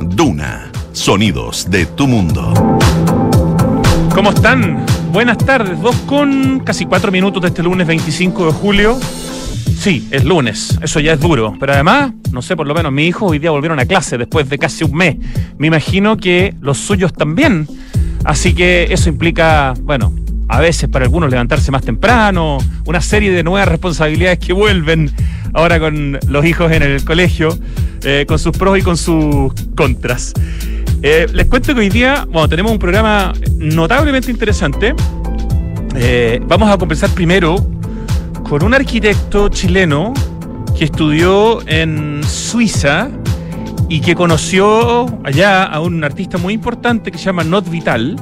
Duna, sonidos de tu mundo. ¿Cómo están? Buenas tardes, dos con casi cuatro minutos de este lunes 25 de julio. Sí, es lunes, eso ya es duro, pero además, no sé, por lo menos mi hijo hoy día volvieron a clase después de casi un mes. Me imagino que los suyos también. Así que eso implica, bueno, a veces para algunos levantarse más temprano, una serie de nuevas responsabilidades que vuelven ahora con los hijos en el colegio, eh, con sus pros y con sus contras. Eh, les cuento que hoy día, bueno, tenemos un programa notablemente interesante. Eh, vamos a conversar primero con un arquitecto chileno que estudió en Suiza y que conoció allá a un artista muy importante que se llama Not Vital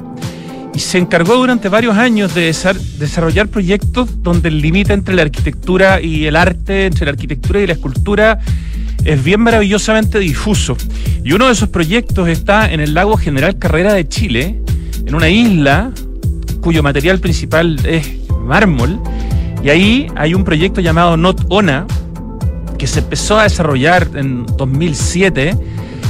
y se encargó durante varios años de desarrollar proyectos donde el límite entre la arquitectura y el arte, entre la arquitectura y la escultura, es bien maravillosamente difuso. Y uno de esos proyectos está en el lago General Carrera de Chile, en una isla cuyo material principal es mármol y ahí hay un proyecto llamado Not Ona, que se empezó a desarrollar en 2007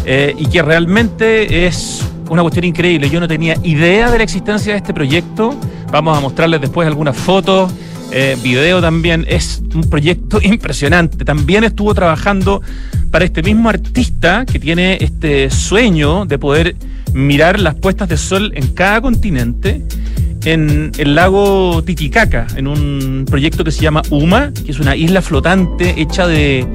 eh, y que realmente es una cuestión increíble. Yo no tenía idea de la existencia de este proyecto. Vamos a mostrarles después algunas fotos, eh, video también. Es un proyecto impresionante. También estuvo trabajando para este mismo artista que tiene este sueño de poder mirar las puestas de sol en cada continente en el lago Titicaca, en un proyecto que se llama UMA, que es una isla flotante hecha de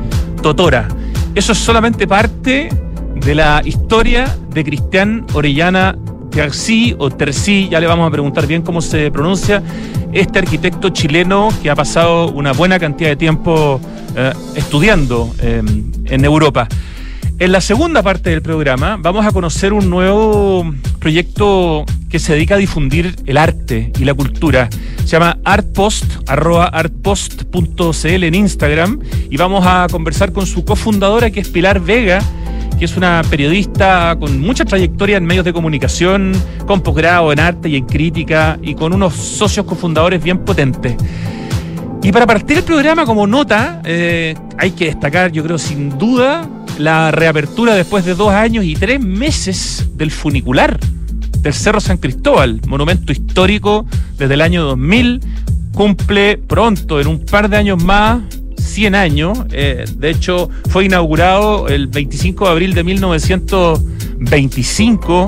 totora. Eso es solamente parte de la historia de Cristian Orellana Tercí o Tercí, ya le vamos a preguntar bien cómo se pronuncia, este arquitecto chileno que ha pasado una buena cantidad de tiempo eh, estudiando eh, en Europa. En la segunda parte del programa vamos a conocer un nuevo proyecto que se dedica a difundir el arte y la cultura. Se llama artpost, arroba artpost.cl en Instagram y vamos a conversar con su cofundadora que es Pilar Vega, que es una periodista con mucha trayectoria en medios de comunicación, con posgrado en arte y en crítica y con unos socios cofundadores bien potentes. Y para partir el programa como nota, eh, hay que destacar, yo creo sin duda, la reapertura después de dos años y tres meses del funicular del Cerro San Cristóbal, monumento histórico desde el año 2000, cumple pronto, en un par de años más, 100 años. Eh, de hecho, fue inaugurado el 25 de abril de 1925.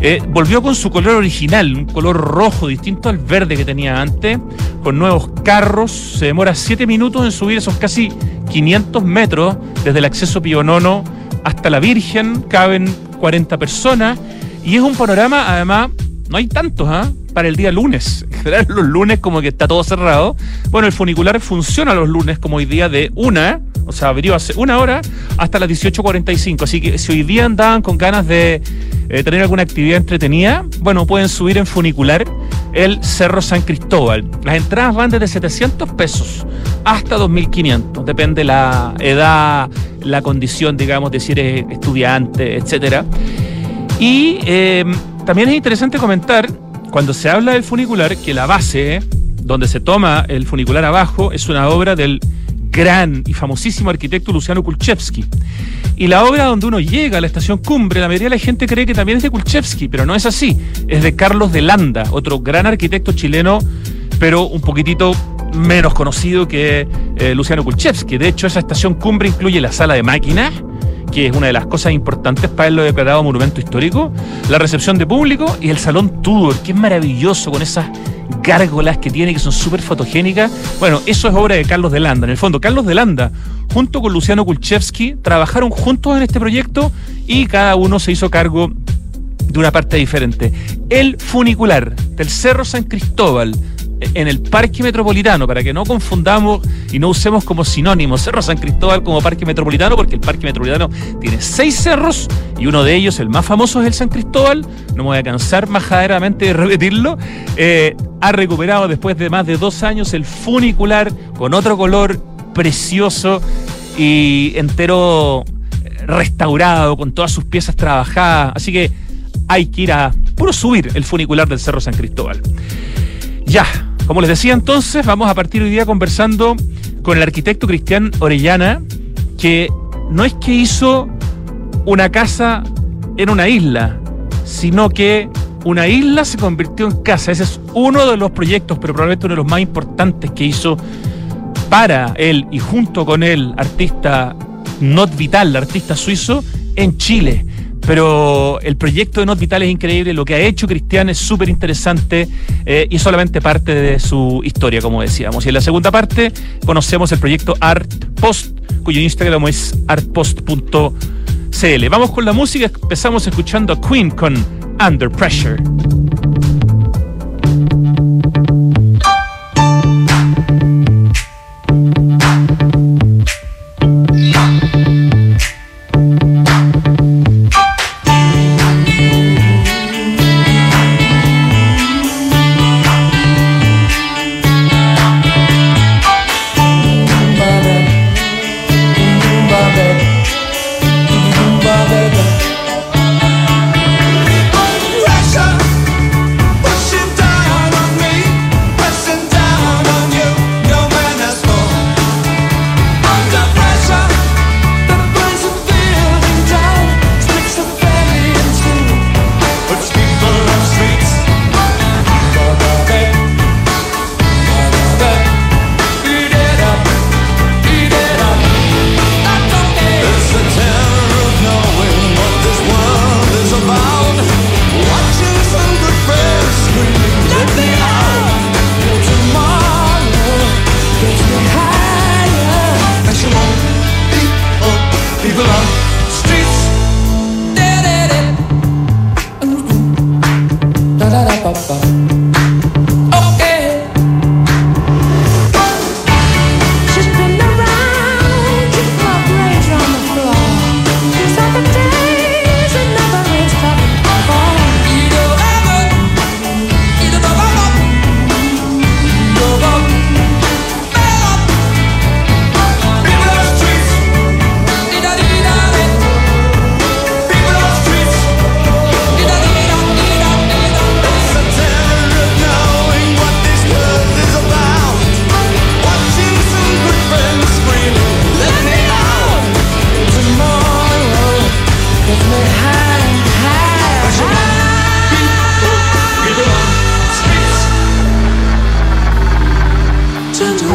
Eh, volvió con su color original, un color rojo distinto al verde que tenía antes, con nuevos carros. Se demora 7 minutos en subir esos casi 500 metros desde el acceso Pionono hasta la Virgen. Caben 40 personas y es un panorama, además, no hay tantos, ¿ah? Para el día lunes. En general, los lunes como que está todo cerrado. Bueno, el funicular funciona los lunes como hoy día de una, o sea, abrió hace una hora hasta las 18.45. Así que si hoy día andaban con ganas de eh, tener alguna actividad entretenida, bueno, pueden subir en funicular el Cerro San Cristóbal. Las entradas van desde 700 pesos hasta 2.500. Depende la edad, la condición, digamos, de si eres estudiante, etcétera. Y eh, también es interesante comentar, cuando se habla del funicular, que la base donde se toma el funicular abajo es una obra del gran y famosísimo arquitecto Luciano Kulchevsky. Y la obra donde uno llega a la estación cumbre, la mayoría de la gente cree que también es de Kulchevsky, pero no es así. Es de Carlos de Landa, otro gran arquitecto chileno, pero un poquitito menos conocido que eh, Luciano Kulchevsky. De hecho, esa estación cumbre incluye la sala de máquinas, que es una de las cosas importantes para lo declarado monumento histórico, la recepción de público y el salón Tudor, que es maravilloso con esas gárgolas que tiene que son súper fotogénicas. Bueno, eso es obra de Carlos de Landa. En el fondo, Carlos de Landa, junto con Luciano Kulchevsky, trabajaron juntos en este proyecto y cada uno se hizo cargo de una parte diferente. El funicular del Cerro San Cristóbal en el Parque Metropolitano, para que no confundamos y no usemos como sinónimo Cerro San Cristóbal como Parque Metropolitano, porque el Parque Metropolitano tiene seis cerros y uno de ellos, el más famoso, es el San Cristóbal. No me voy a cansar majaderamente de repetirlo. Eh, ha recuperado después de más de dos años el funicular con otro color precioso y entero restaurado, con todas sus piezas trabajadas. Así que hay que ir a puro subir el funicular del Cerro San Cristóbal. Ya, como les decía entonces, vamos a partir hoy día conversando con el arquitecto Cristian Orellana, que no es que hizo una casa en una isla, sino que una isla se convirtió en casa. Ese es uno de los proyectos, pero probablemente uno de los más importantes que hizo para él y junto con él, artista Not Vital, artista suizo, en Chile. Pero el proyecto de Not Vital es increíble, lo que ha hecho Cristian es súper interesante eh, y solamente parte de su historia, como decíamos. Y en la segunda parte conocemos el proyecto Art Post, cuyo Instagram es artpost.cl. Vamos con la música, empezamos escuchando a Queen con Under Pressure.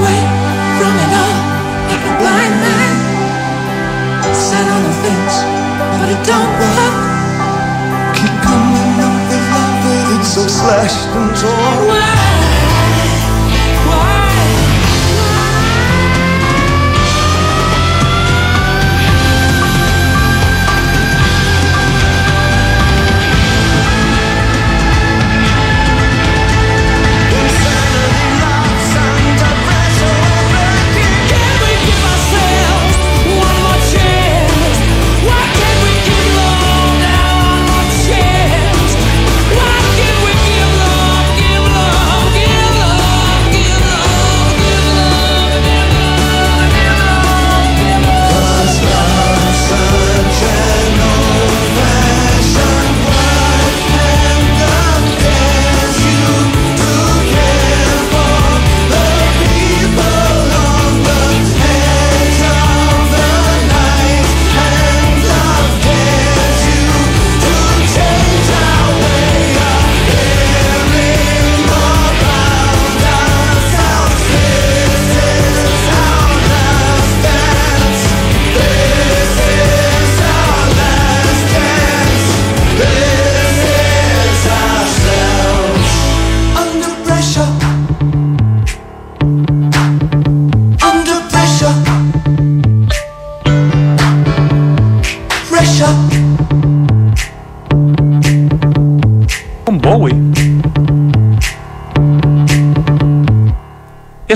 away from it all like a blind man. Set on the fence, but it don't work. Keep coming up with love, but it's so slashed and torn. Why?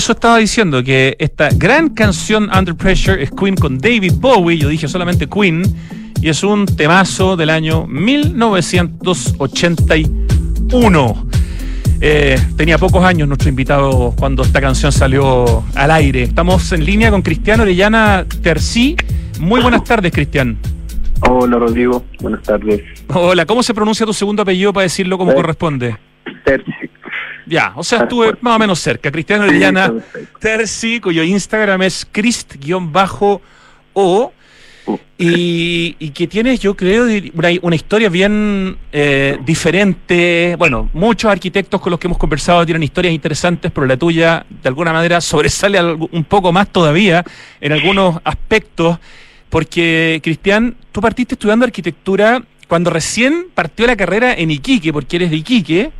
Eso estaba diciendo, que esta gran canción Under Pressure es Queen con David Bowie, yo dije solamente Queen, y es un temazo del año 1981. Eh, tenía pocos años nuestro invitado cuando esta canción salió al aire. Estamos en línea con Cristiano Orellana Tercí. Muy buenas tardes, Cristian. Hola, Rodrigo. Buenas tardes. Hola, ¿cómo se pronuncia tu segundo apellido para decirlo como corresponde? Terzi. Ya, o sea, estuve más o menos cerca. Cristiano Orellana Terzi, cuyo Instagram es crist-o. y, y que tienes, yo creo, una, una historia bien eh, diferente. Bueno, muchos arquitectos con los que hemos conversado tienen historias interesantes, pero la tuya, de alguna manera, sobresale un poco más todavía en algunos aspectos. Porque, Cristian, tú partiste estudiando arquitectura cuando recién partió la carrera en Iquique, porque eres de Iquique.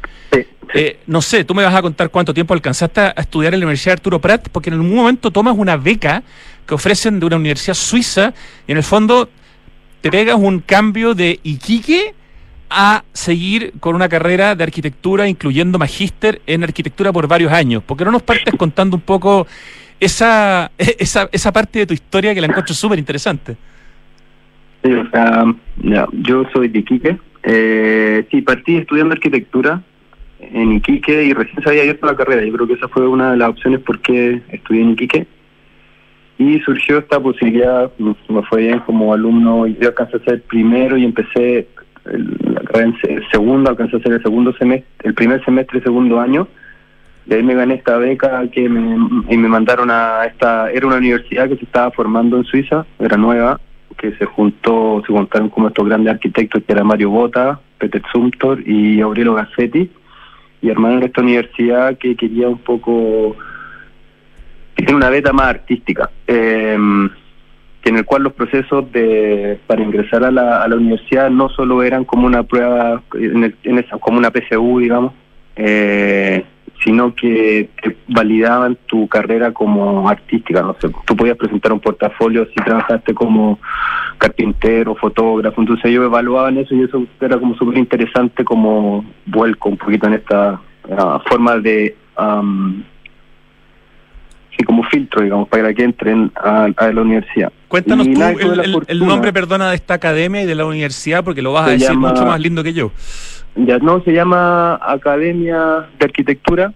Eh, no sé, tú me vas a contar cuánto tiempo alcanzaste a estudiar en la Universidad Arturo Prat, porque en algún momento tomas una beca que ofrecen de una universidad suiza y en el fondo te pegas un cambio de Iquique a seguir con una carrera de arquitectura, incluyendo magíster en arquitectura por varios años. ¿Por qué no nos partes contando un poco esa, esa, esa parte de tu historia que la encuentro súper interesante? Sí, o sea, yo soy de Iquique. Eh, sí, partí estudiando arquitectura en Iquique y recién se había abierto la carrera. Yo creo que esa fue una de las opciones por qué estudié en Iquique. Y surgió esta posibilidad, me fue bien como alumno, yo alcancé a ser primero y empecé la carrera en segundo, alcancé a ser el segundo semestre, el primer semestre, segundo año. De ahí me gané esta beca que me, y me mandaron a esta, era una universidad que se estaba formando en Suiza, era nueva, que se juntó, se juntaron como estos grandes arquitectos que era Mario Bota, Peter Sumtor y Aurelio Gassetti y armaron esta universidad que quería un poco tiene una beta más artística eh, en el cual los procesos de para ingresar a la, a la universidad no solo eran como una prueba en, en esa como una PSU digamos eh, sino que validaban tu carrera como artística. No sé, tú podías presentar un portafolio si trabajaste como carpintero, fotógrafo, entonces ellos evaluaban eso y eso era como súper interesante como vuelco un poquito en esta uh, forma de... Um, sí, como filtro, digamos, para que entren a, a la universidad. Cuéntanos tú el, el, el, nombre, perdona, de esta academia y de la universidad, porque lo vas a decir llama, mucho más lindo que yo. Ya no, se llama Academia de Arquitectura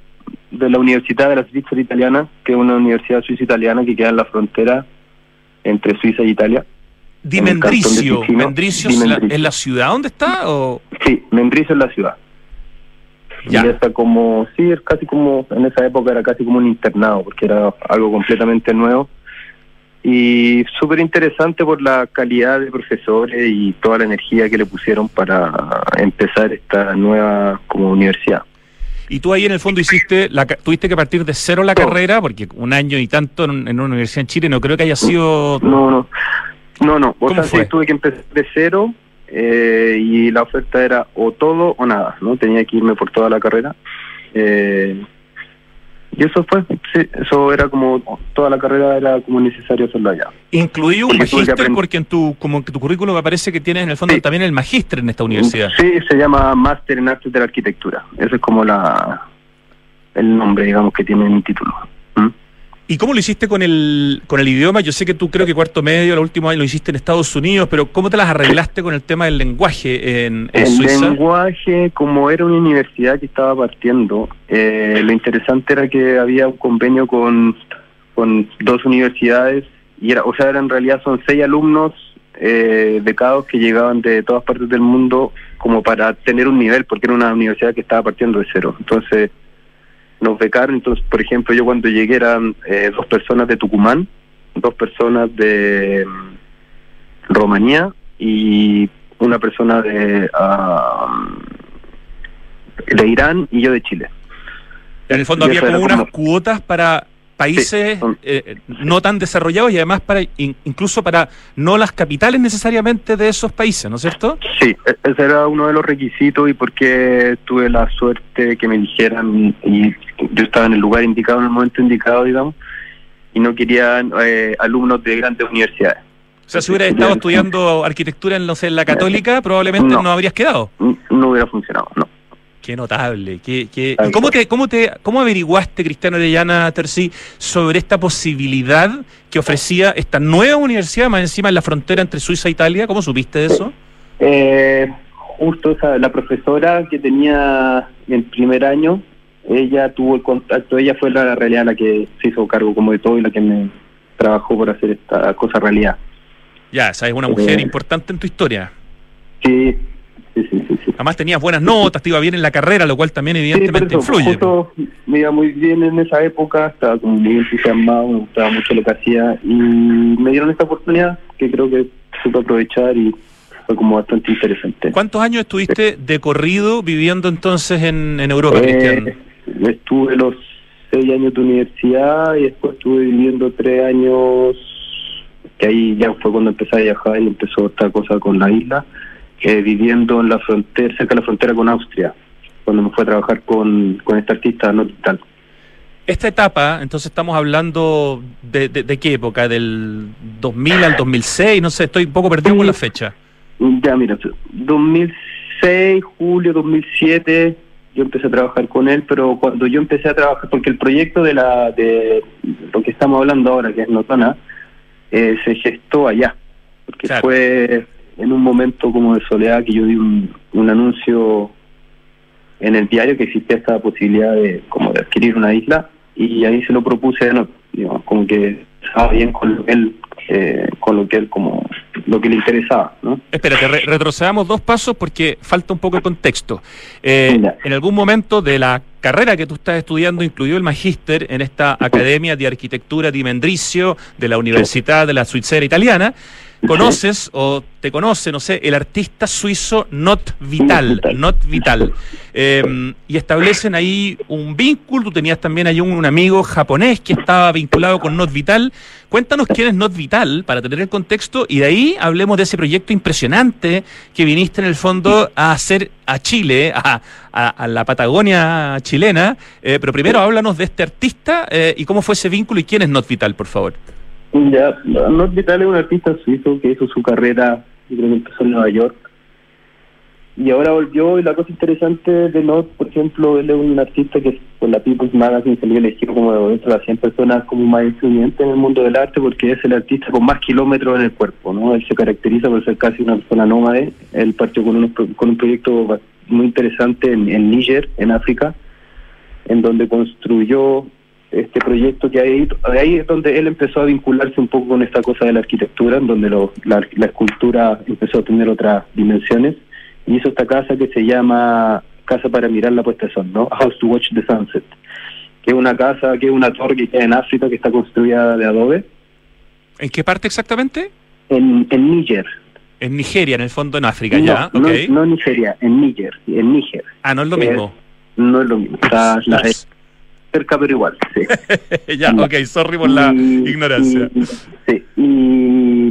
de la Universidad de la Svizzera Italiana, que es una universidad suiza-italiana que queda en la frontera entre Suiza e Italia. ¿Di Mendricio? ¿Mendricio es la, ciudad donde está? O? Sí, Mendricio es la ciudad. Ya. Y está como, sí, es casi como, en esa época era casi como un internado, porque era algo completamente nuevo. Y súper interesante por la calidad de profesores y toda la energía que le pusieron para empezar esta nueva como universidad. Y tú ahí en el fondo hiciste, la, tuviste que partir de cero la carrera, porque un año y tanto en, en, una universidad en Chile no creo que haya sido... No, no, no, no, o sea, sí, tuve que empezar de cero eh, y la oferta era o todo o nada, ¿no? Tenía que irme por toda la carrera. Eh, y eso fue, sí, eso era como, toda la carrera era como necesario hacerlo allá. Incluí un magíster porque en tu, como en tu currículum aparece que tienes en el fondo sí. también el magíster en esta universidad. Sí, se llama Máster en Artes de la Arquitectura. Ese es como la el nombre, digamos, que tiene mi título. ¿Mm? ¿Y cómo lo hiciste con el, con el idioma? Yo sé que tú creo que cuarto medio, el último año lo hiciste en Estados Unidos, pero ¿cómo te las arreglaste con el tema del lenguaje en, en el Suiza? El lenguaje, como era una universidad que estaba partiendo, eh, lo interesante era que había un convenio con, con dos universidades, y era, o sea, era, en realidad son seis alumnos eh, becados que llegaban de todas partes del mundo como para tener un nivel, porque era una universidad que estaba partiendo de cero. Entonces, nos becaron. Entonces, por ejemplo, yo cuando llegué eran eh, dos personas de Tucumán, dos personas de um, Rumanía y una persona de, uh, de Irán y yo de Chile. En el fondo y había como unas como... cuotas para países sí, eh, no tan desarrollados y además para in, incluso para no las capitales necesariamente de esos países, ¿no es cierto? Sí, ese era uno de los requisitos y porque tuve la suerte que me dijeran y yo estaba en el lugar indicado en el momento indicado, digamos, y no querían eh, alumnos de grandes universidades. O sea, si hubieras estado estudiando arquitectura en, no sé, en la católica, probablemente no, no habrías quedado. No hubiera funcionado, no. Qué notable. Qué, qué... ¿Y cómo, te, cómo, te, cómo averiguaste, Cristiano Orellana Tercí, sobre esta posibilidad que ofrecía esta nueva universidad, más encima en la frontera entre Suiza e Italia? ¿Cómo supiste de eso? Eh, justo esa, la profesora que tenía en primer año, ella tuvo el contacto, ella fue la, la realidad la que se hizo cargo como de todo y la que me trabajó por hacer esta cosa realidad. Ya, esa es una mujer eh, importante en tu historia. Sí, Sí, sí, sí, sí, Además tenías buenas notas, te iba bien en la carrera, lo cual también evidentemente eso, influye. Justo me iba muy bien en esa época, estaba como muy entusiasmado, me gustaba mucho lo que hacía y me dieron esta oportunidad que creo que supe aprovechar y fue como bastante interesante. ¿Cuántos años estuviste de corrido viviendo entonces en, en Europa, Eh, Cristian? estuve los seis años de universidad y después estuve viviendo tres años, que ahí ya fue cuando empecé a viajar y empezó esta cosa con la isla, eh, viviendo en la frontera, cerca de la frontera con Austria, cuando me fue a trabajar con, con este artista no digital. Esta etapa, entonces estamos hablando de, de- de qué época, del 2000 al 2006, no sé, estoy un poco perdido con la fecha. Ya, mira, 2006, julio 2007, yo empecé a trabajar con él, pero cuando yo empecé a trabajar, porque el proyecto de la de lo que estamos hablando ahora, que es Notona, eh, se gestó allá, porque Claro. fue en un momento como de soledad que yo vi un, un anuncio en el diario que existía esta posibilidad de como de adquirir una isla y ahí se lo propuse a digamos, como que estaba bien con lo que él, eh, con lo que él como lo que le interesaba, ¿no? Espérate, re- retrocedamos dos pasos porque falta un poco de contexto. Eh, en algún momento de la carrera que tú estás estudiando incluyó el magíster en esta Academia de Arquitectura di Mendrisio de la Universidad de la Suiza Italiana. ¿Conoces o te conoce, no sé, el artista suizo Not Vital? Not Vital. Eh, y establecen ahí un vínculo. Tú tenías también ahí un, un amigo japonés que estaba vinculado con Not Vital. Cuéntanos quién es Not Vital para tener el contexto y de ahí hablemos de ese proyecto impresionante que viniste en el fondo a hacer a Chile, a, a- a la Patagonia chilena. Eh, pero primero háblanos de este artista eh, y cómo fue ese vínculo y quién es Not Vital, por favor. Ya, Not Vital es un artista suizo que hizo su carrera, yo creo que empezó en Nueva York. Y ahora volvió, y la cosa interesante de Not, por ejemplo, él es un artista que por la People's Magazine le elegido como dentro de las 100 personas como más influyente en el mundo del arte porque es el artista con más kilómetros en el cuerpo, ¿no? Él se caracteriza por ser casi una persona nómade. Él partió con, unos con un proyecto muy interesante en, en Níger, en África, en donde construyó este proyecto que ahí, ahí es donde él empezó a vincularse un poco con esta cosa de la arquitectura, en donde lo- la, la escultura empezó a tener otras dimensiones, y hizo esta casa que se llama Casa para mirar la puesta de sol, ¿no? House to Watch the Sunset, que es una casa, que es una torre que queda en África, que está construida de adobe, ¿En qué parte exactamente? en, en Níger. En Nigeria, en el fondo en África, no, ya, no, ok. no en Nigeria, en Níger, en Níger. ah, no es lo eh, mismo. No es lo mismo, está la- es cerca pero igual, sí. ya, ok, sorry por la Y- ignorancia. y- sí, y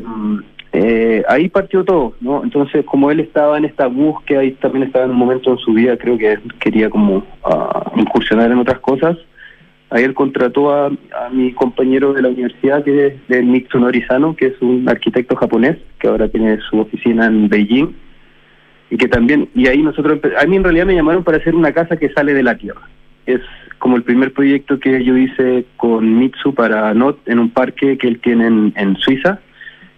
mm, eh, ahí partió todo, ¿no? Entonces, como él estaba en esta búsqueda y también estaba en un momento en su vida, creo que quería como ah, incursionar en otras cosas, ahí él contrató a, a mi compañero de la universidad, que es de Mitsunori Sano, que es un arquitecto japonés, que ahora tiene su oficina en Beijing, y que también, y ahí nosotros, a mí en realidad me llamaron para hacer una casa que sale de la tierra. Es como el primer proyecto que yo hice con Mitsu para Not en un parque que él tiene en, en Suiza,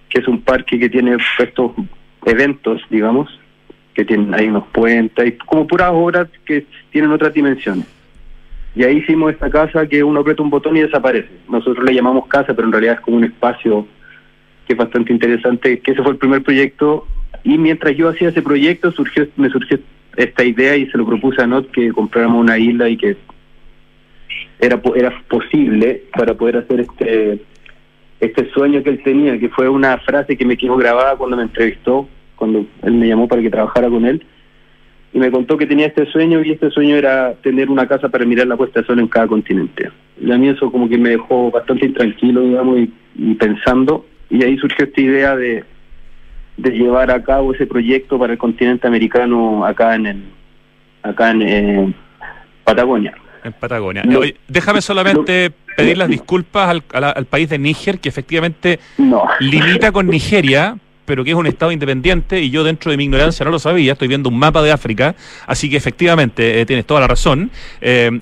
que es un parque que tiene estos eventos, digamos, que tienen hay unos puentes, como puras obras que tienen otras dimensiones. Y ahí hicimos esta casa que uno aprieta un botón y desaparece. Nosotros le llamamos casa, pero en realidad es como un espacio que es bastante interesante, que ese fue el primer proyecto. Y mientras yo hacía ese proyecto, surgió me surgió esta idea y se lo propuse a Not que compráramos una isla y que era era posible para poder hacer este este sueño que él tenía, que fue una frase que me quedó grabada cuando me entrevistó, cuando él me llamó para que trabajara con él, y me contó que tenía este sueño y este sueño era tener una casa para mirar la puesta de sol en cada continente. Y a mí eso como que me dejó bastante intranquilo, digamos, y, y pensando, y ahí surgió esta idea de, de llevar a cabo ese proyecto para el continente americano acá en el, acá en eh, Patagonia. En Patagonia. No. Oye, déjame solamente pedir las disculpas al, al país de Níger, que efectivamente No. limita con Nigeria, pero que es un estado independiente y yo dentro de mi ignorancia no lo sabía, estoy viendo un mapa de África, así que efectivamente eh, tienes toda la razón. Eh,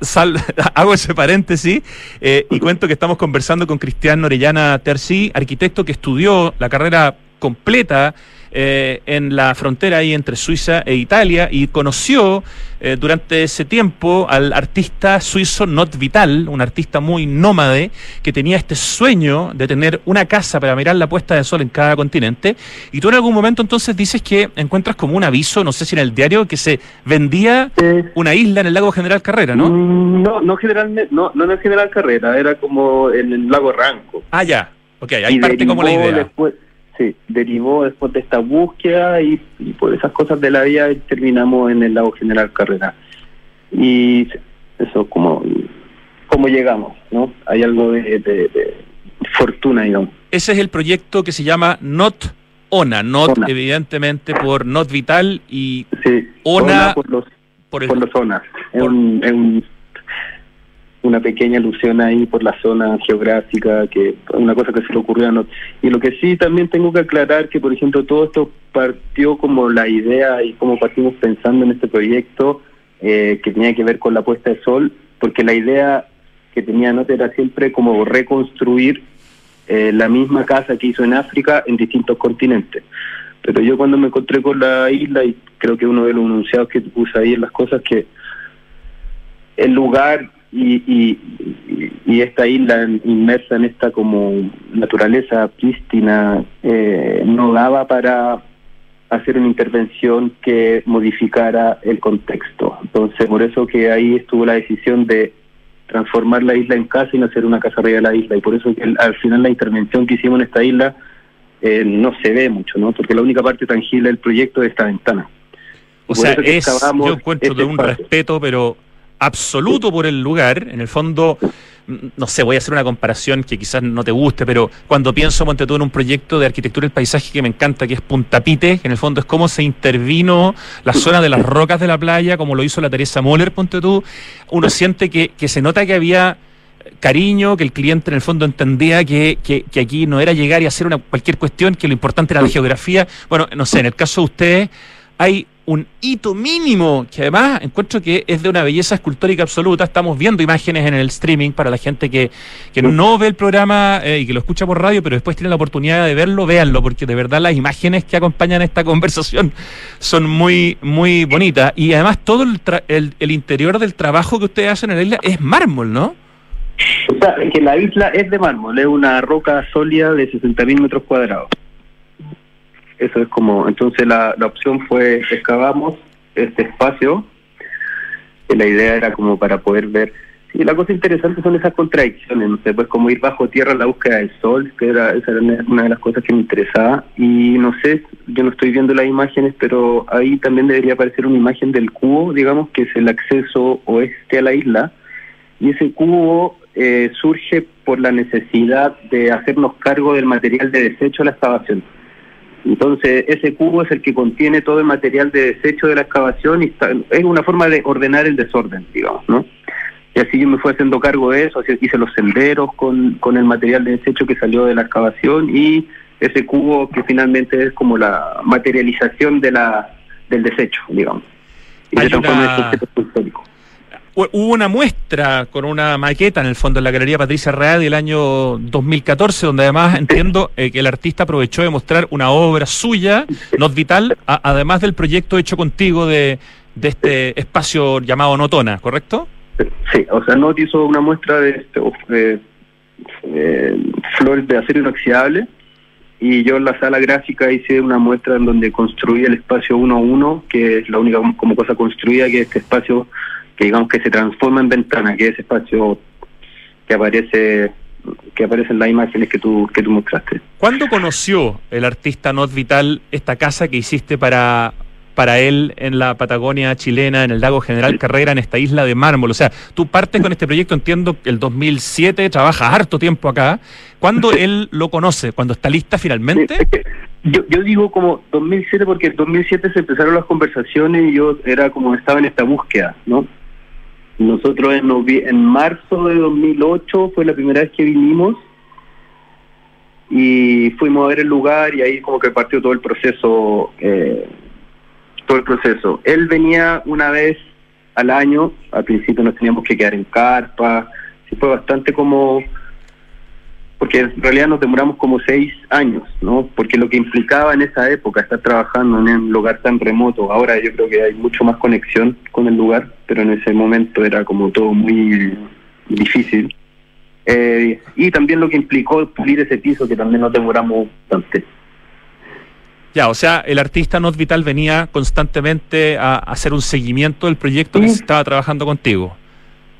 sal- hago ese paréntesis eh, y cuento que estamos conversando con Cristian Orellana Tercí, arquitecto que estudió la carrera completa eh, en la frontera ahí entre Suiza e Italia y conoció eh, durante ese tiempo al artista suizo Not Vital, un artista muy nómade que tenía este sueño de tener una casa para mirar la puesta de sol en cada continente. Y tú en algún momento entonces dices que encuentras como un aviso, no sé si en el diario, que se vendía Eh, una isla en el lago General Carrera, ¿no? No, no generalmente, no, no en el General Carrera, era como en el lago Ranco. Ah, ya. Ok, ahí Y parte como la idea. Después, sí, derivó después de esta búsqueda y, por esas cosas de la vida terminamos en el lado general carrera. Y eso como, como llegamos, ¿no? Hay algo de, fortuna, digamos. Ese es el proyecto que se llama Not ONA, Not evidentemente por Not Vital y ONA, por los, por, los zonas. Es, un, una pequeña alusión ahí por la zona geográfica, que una cosa que se le ocurrió a Not. Y lo que sí también tengo que aclarar que, por ejemplo, todo esto partió como la idea y como partimos pensando en este proyecto eh, que tenía que ver con la puesta de sol, porque la idea que tenía Not era siempre como reconstruir eh, la misma casa que hizo en África en distintos continentes. Pero yo cuando me encontré con la isla, y creo que uno de los enunciados que puse ahí en las cosas, que el lugar y, y, y esta isla inmersa en esta como naturaleza prístina eh, no daba para hacer una intervención que modificara el contexto. Entonces, por eso que ahí estuvo la decisión de transformar la isla en casa y no hacer una casa arriba de la isla. Y por eso que al final la intervención que hicimos en esta isla eh, no se ve mucho, ¿no? Porque la única parte tangible del proyecto es esta ventana. O sea, es, yo encuentro este de un respeto, pero absoluto por el lugar. En el fondo, no sé, voy a hacer una comparación que quizás no te guste, pero cuando pienso, ponte tú, en un proyecto de arquitectura del paisaje que me encanta, que es Punta Pite, que en el fondo es cómo se intervino la zona de las rocas de la playa, como lo hizo la Teresa Moller, ponte tú, uno siente que, que se nota que había cariño, que el cliente en el fondo entendía que, que, que, aquí no era llegar y hacer una cualquier cuestión, que lo importante era la geografía. Bueno, no sé, en el caso de ustedes hay un hito mínimo que además encuentro que es de una belleza escultórica absoluta. Estamos viendo imágenes en el streaming para la gente que, que no ve el programa eh, y que lo escucha por radio, pero después tiene la oportunidad de verlo, véanlo, porque de verdad las imágenes que acompañan esta conversación son muy, muy bonitas. Y además todo el, el, el interior del trabajo que ustedes hacen en la isla es mármol, ¿no? O sea, que la isla es de mármol, es una roca sólida de 60.000 metros cuadrados. Eso es como, entonces la, la opción fue, excavamos este espacio, que la idea era como para poder ver. Y la cosa interesante son esas contradicciones, no sé, pues como ir bajo tierra en la búsqueda del sol, que era, esa era una de las cosas que me interesaba. Y no sé, yo no estoy viendo las imágenes, pero ahí también debería aparecer una imagen del cubo, digamos, que es el acceso oeste a la isla. Y ese cubo eh, surge por la necesidad de hacernos cargo del material de desecho de la excavación. Entonces, ese cubo es el que contiene todo el material de desecho de la excavación y es una forma de ordenar el desorden, digamos, ¿no? Y así yo me fui haciendo cargo de eso, así hice los senderos con, con el material de desecho que salió de la excavación y ese cubo que finalmente es como la materialización de la del desecho, digamos. Y se transforma en histórico hubo una muestra con una maqueta en el fondo en la Galería Patricia Real del año 2014, donde además entiendo eh, que el artista aprovechó de mostrar una obra suya, Not Vital, además del proyecto hecho contigo de, de este espacio llamado Notona, ¿correcto? Sí, o sea, Not hizo una muestra de, este, flores de acero inoxidable y yo en la sala gráfica hice una muestra en donde construí el espacio 1 a 1, que es la única como cosa construida, que es este espacio que digamos que se transforma en ventana, que es ese espacio que aparece que aparece en las imágenes que tú que tú mostraste. ¿Cuándo conoció el artista Not Vital esta casa que hiciste para para él en la Patagonia chilena, en el lago General Carrera, en esta isla de mármol. O sea, tú partes con este proyecto, entiendo, el 2007, trabajas harto tiempo acá. ¿Cuándo él lo conoce? ¿Cuándo está lista finalmente? Yo, yo digo como 2007 porque en 2007 se empezaron las conversaciones y yo era como estaba en esta búsqueda, ¿no? Nosotros en, en marzo de 2008 fue la primera vez que vinimos y fuimos a ver el lugar y ahí como que partió todo el proceso, eh, todo el proceso. Él venía una vez al año, al principio nos teníamos que quedar en carpa, sí fue bastante como porque en realidad nos demoramos como seis años, ¿no? Porque lo que implicaba en esa época estar trabajando en un lugar tan remoto, ahora yo creo que hay mucho más conexión con el lugar, pero en ese momento era como todo muy difícil. Eh, y también lo que implicó pulir ese piso, que también nos demoramos bastante. Ya, o sea, el artista Not Vital venía constantemente a, hacer un seguimiento del proyecto que se estaba trabajando contigo.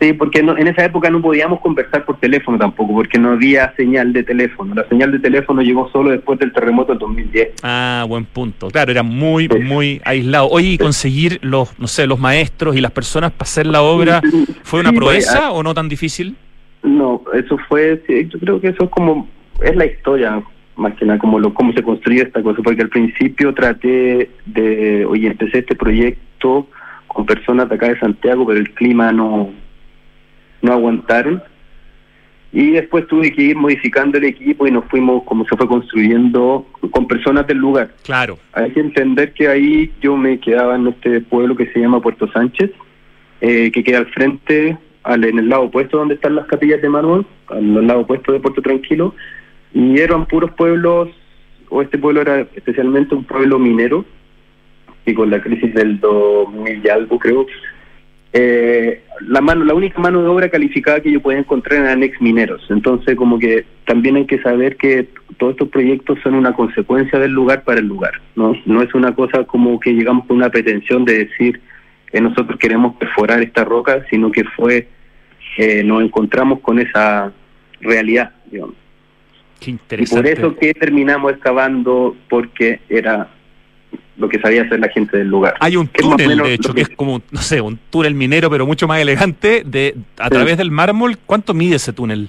Sí, porque no, en esa época no podíamos conversar por teléfono tampoco, porque no había señal de teléfono. La señal de teléfono llegó solo después del terremoto del 2010. Ah, buen punto. Claro, era muy, muy aislado. Oye, ¿y conseguir los, no sé, los maestros y las personas para hacer la obra fue una Sí, proeza pues, o no tan difícil? No, eso fue, sí, yo creo que eso es como, es la historia, más que nada, como lo, cómo se construyó esta cosa, porque al principio traté de, oye, empecé este proyecto con personas de acá de Santiago, pero el clima no, no aguantaron. Y después tuve que ir modificando el equipo y nos fuimos, como se fue construyendo, con personas del lugar. Claro. Hay que entender que ahí yo me quedaba en este pueblo que se llama Puerto Sánchez, eh, que queda al frente, al, en el lado opuesto donde están las capillas de mármol, al lado opuesto de Puerto Tranquilo, y eran puros pueblos, o este pueblo era especialmente un pueblo minero, y con la crisis del 2000 y algo creo, eh, la mano, la única mano de obra calificada que yo podía encontrar eran ex mineros. Entonces, como que también hay que saber que todos estos proyectos son una consecuencia del lugar para el lugar, ¿no? No es una cosa como que llegamos con una pretensión de decir nosotros queremos perforar esta roca, sino que fue, eh, nos encontramos con esa realidad, digamos. Qué Y por eso que terminamos excavando, porque era lo que sabía hacer la gente del lugar. Hay un túnel, de hecho, que es como, no sé, un túnel minero, pero mucho más elegante, de a Sí. través del mármol. ¿Cuánto mide ese túnel?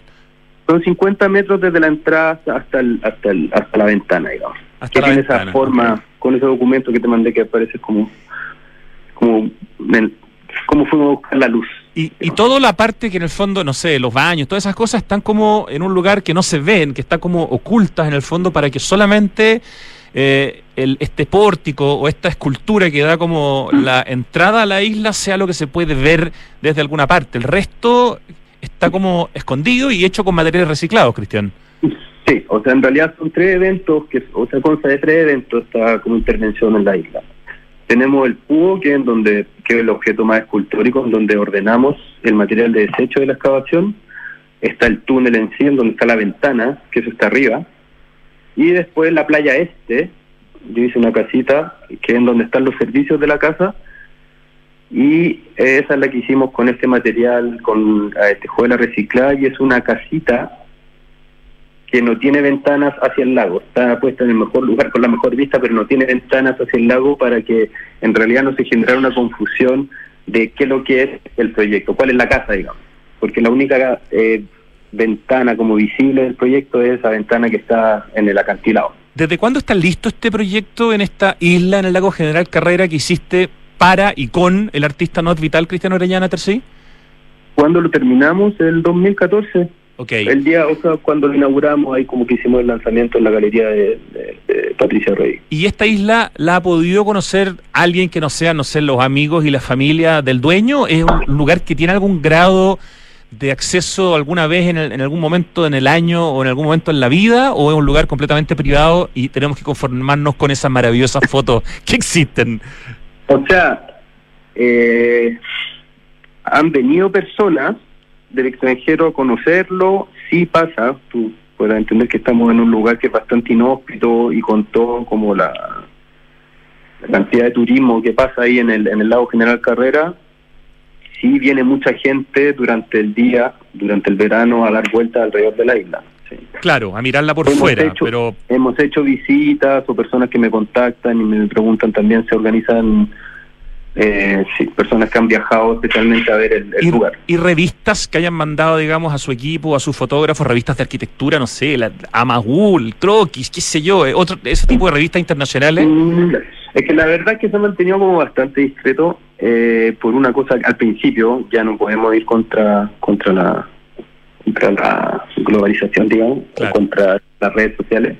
Son 50 metros desde la entrada hasta el, hasta el, hasta la ventana, digamos. Hasta que tiene ventana, esa forma, con ese documento que te mandé que aparece como, como, como fuimos a buscar la luz. Y, y toda la parte que en el fondo, no sé, los baños, todas esas cosas están como en un lugar que no se ven, que está como ocultas en el fondo para que solamente eh, el, este pórtico o esta escultura que da como la entrada a la isla sea lo que se puede ver desde alguna parte. El resto está como escondido y hecho con materiales reciclados, Cristian. Sí, o sea, en realidad son tres eventos, que o sea, consta de tres eventos esta como intervención en la isla. Tenemos el cubo, que es donde que es el objeto más escultórico, en donde ordenamos el material de desecho de la excavación. Está el túnel en sí, en donde está la ventana, que eso está arriba. Y después la playa este, yo hice una casita, que es en donde están los servicios de la casa. Y esa es la que hicimos con este material, con eh, tejuela reciclada, y es una casita que no tiene ventanas hacia el lago. Está puesta en el mejor lugar, con la mejor vista, pero no tiene ventanas hacia el lago para que en realidad no se generara una confusión de qué es lo que es el proyecto, cuál es la casa, digamos. Porque la única eh, ventana como visible del proyecto es esa ventana que está en el acantilado. ¿Desde cuándo está listo este proyecto en esta isla, en el lago General Carrera, que hiciste para y con el artista not vital Cristiano Orellana Tercí? ¿Cuándo lo terminamos? El 2014. Ok. El día, o sea, cuando lo inauguramos, ahí como que hicimos el lanzamiento en la galería de, de- de Patricia Rey. ¿Y esta isla la ha podido conocer alguien que no sea, no sé, los amigos y la familia del dueño? ¿Es un lugar que tiene algún grado de acceso alguna vez en, el- en algún momento en el año o en algún momento en la vida? ¿O es un lugar completamente privado y tenemos que conformarnos con esas maravillosas fotos que existen? O sea, eh, han venido personas del extranjero a conocerlo, sí pasa, tú puedes entender que estamos en un lugar que es bastante inhóspito y con todo como la, la cantidad de turismo que pasa ahí en el, en el lago General Carrera, sí viene mucha gente durante el día, durante el verano a dar vueltas alrededor de la isla. sí. Claro, a mirarla por Hemos fuera, hecho- pero Hemos hecho visitas o personas que me contactan y me preguntan también, se organizan eh, sí, personas que han viajado especialmente a ver el, el y, lugar. y revistas que hayan mandado, digamos, a su equipo, a sus fotógrafos, revistas de arquitectura, no sé, la Amagul, Croquis, qué sé yo, eh, otro, ese tipo de revistas internacionales. Mm, Es que la verdad es que se ha mantenido como bastante discreto eh, por una cosa, al principio ya no podemos ir contra contra la contra la globalización, digamos, Claro. o contra las redes sociales.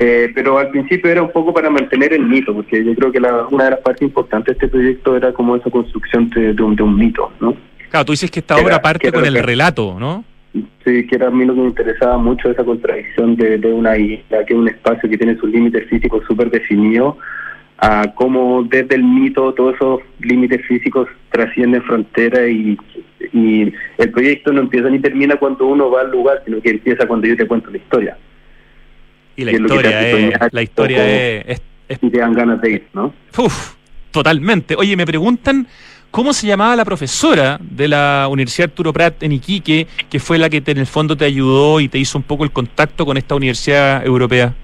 Eh, pero al principio era un poco para mantener el mito, porque yo creo que la- una de las partes importantes de este proyecto era como esa construcción de, de un, de un mito, ¿no? Claro, tú dices que esta obra era- parte con el que- relato, ¿no? Sí, que era a mí lo que me interesaba mucho, esa contradicción de, de una isla, que es un espacio que tiene sus límites físicos súper definidos, a cómo desde el mito todos esos límites físicos trascienden fronteras y, y el proyecto no empieza ni termina cuando uno va al lugar, sino que empieza cuando yo te cuento la historia Y la historia es, soñar la historia es, es- es- y te dan ganas de ir, ¿no? uf, totalmente. Oye, me preguntan ¿Cómo se llamaba la profesora de la Universidad Arturo Prat en Iquique, que fue la que en el fondo te ayudó y te hizo un poco el contacto con esta universidad europea?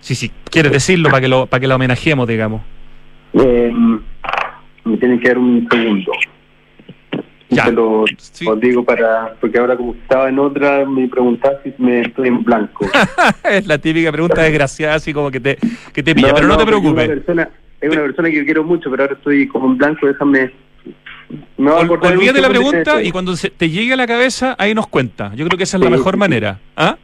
Sí, sí, quieres decirlo para que lo, para que la homenajeemos, digamos. Eh, me tienen que dar un segundo. Ya, Te lo, sí. os digo para, porque ahora como estaba en otra, me preguntaste si me estoy en blanco. es la típica pregunta desgraciada, así como que te, que te pilla, pero no, te porque preocupes. Es una, persona, es una persona que yo quiero mucho, pero ahora estoy como en blanco, déjame... Un olvídate la pregunta te- y cuando se te llegue a la cabeza, ahí nos cuenta. Yo creo que esa es la mejor manera. ¿Ah?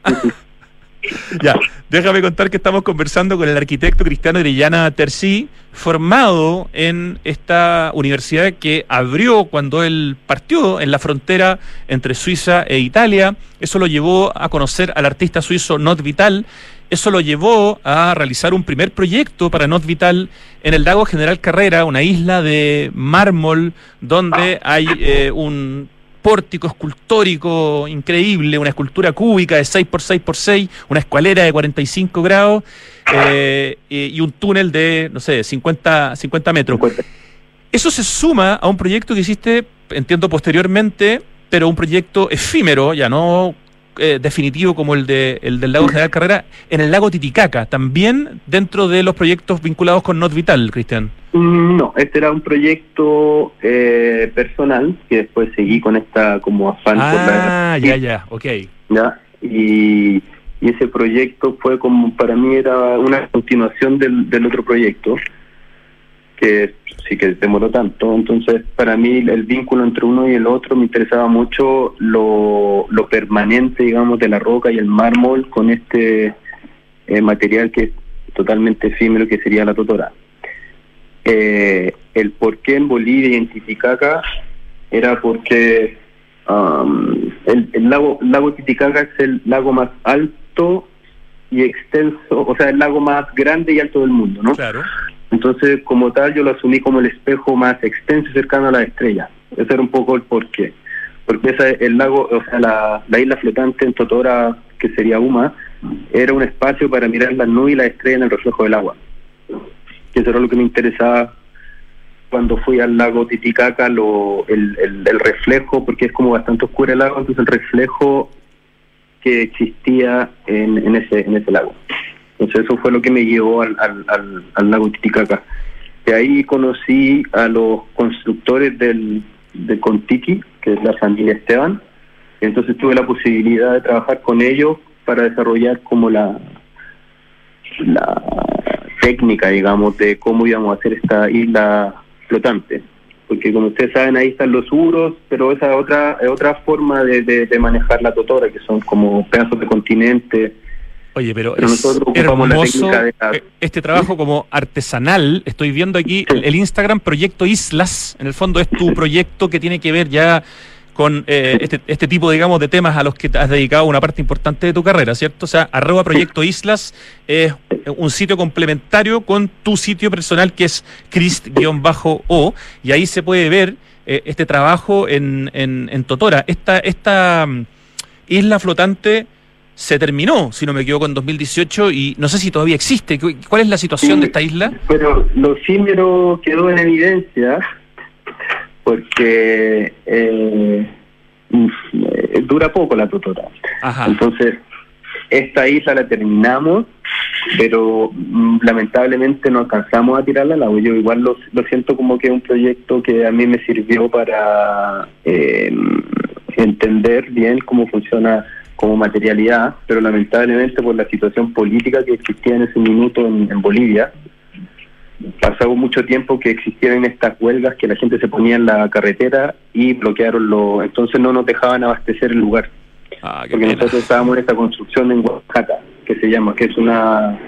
Ya, déjame contar que estamos conversando con el arquitecto Cristiano Orellana Tercí, formado en esta universidad que abrió cuando él partió en la frontera entre Suiza e Italia. Eso lo llevó a conocer al artista suizo Not Vital. Eso lo llevó a realizar un primer proyecto para Not Vital en el lago General Carrera, una isla de mármol donde hay eh, un pórtico escultórico increíble, una escultura cúbica de 6 por 6 por 6, una escualera de 45 grados eh, y, y un túnel de, no sé, 50, 50 metros. Eso se suma a un proyecto que hiciste, entiendo, posteriormente, pero un proyecto efímero, ya no eh, definitivo como el, de, el del lago General Carrera, en el lago Titicaca, también dentro de los proyectos vinculados con Not Vital, Cristian. Mm, No, este era un proyecto eh, personal que después seguí con esta como afán por la Ah, ya, ya, ok. ¿ya? Y, y ese proyecto fue como para mí era una continuación del, del otro proyecto que sí que demoró tanto entonces para mí el vínculo entre uno y el otro me interesaba mucho lo, lo permanente digamos de la roca y el mármol con este eh, material que es totalmente efímero que sería la totora eh, el por qué en Bolivia y en Titicaca era porque um, el, el lago el lago Titicaca es el lago más alto y extenso, o sea, el lago más grande y alto del mundo, ¿no? Claro. Entonces, como tal, yo lo asumí como el espejo más extenso y cercano a la estrella. Ese era un poco el porqué. Porque esa, el lago, o sea, la, la isla flotante en Totora, que sería Uma, era un espacio para mirar las nubes y las estrellas en el reflejo del agua. Que eso era lo que me interesaba cuando fui al lago Titicaca, lo, el, el, reflejo, porque es como bastante oscuro el lago, entonces el reflejo que existía en, en ese en ese lago. Entonces eso fue lo que me llevó al, al, al, al lago Titicaca. De ahí conocí a los constructores del, de Contiki, que es la familia Esteban. Entonces tuve la posibilidad de trabajar con ellos para desarrollar como la, la técnica, digamos, de cómo íbamos a hacer esta isla flotante. Porque como ustedes saben, ahí están los uros, pero esa es otra, otra forma de, de, de manejar la totora, que son como pedazos de continente. Oye, pero, Pero es la hermoso técnica de la- eh, este trabajo como artesanal. Estoy viendo aquí el, el Instagram Proyecto Islas. En el fondo es tu proyecto que tiene que ver ya con eh, este, este tipo, digamos, de temas a los que te has dedicado una parte importante de tu carrera, ¿cierto? O sea, arroba Proyecto Islas es un sitio complementario con tu sitio personal que es Crist-O y ahí se puede ver eh, este trabajo en, en, en Totora. Esta, esta mm, isla flotante se terminó, si no me equivoco, en 2018 y no sé si todavía existe. ¿Cu- ¿Cuál es la situación Sí. de esta isla? Pero lo efímero quedó en evidencia porque eh, eh, dura poco la tutora. Ajá. Entonces, esta isla la terminamos, pero mm, lamentablemente no alcanzamos a tirarla al agua. Yo igual lo, lo siento como que es un proyecto que a mí me sirvió para eh, entender bien cómo funciona como materialidad, pero lamentablemente por la situación política que existía en ese minuto en, en Bolivia, pasó mucho tiempo que existieran estas huelgas que la gente se ponía en la carretera y bloquearon lo, entonces no nos dejaban abastecer el lugar Ah, porque pena. nosotros estábamos en esta construcción en Oaxaca, que se llama, que es una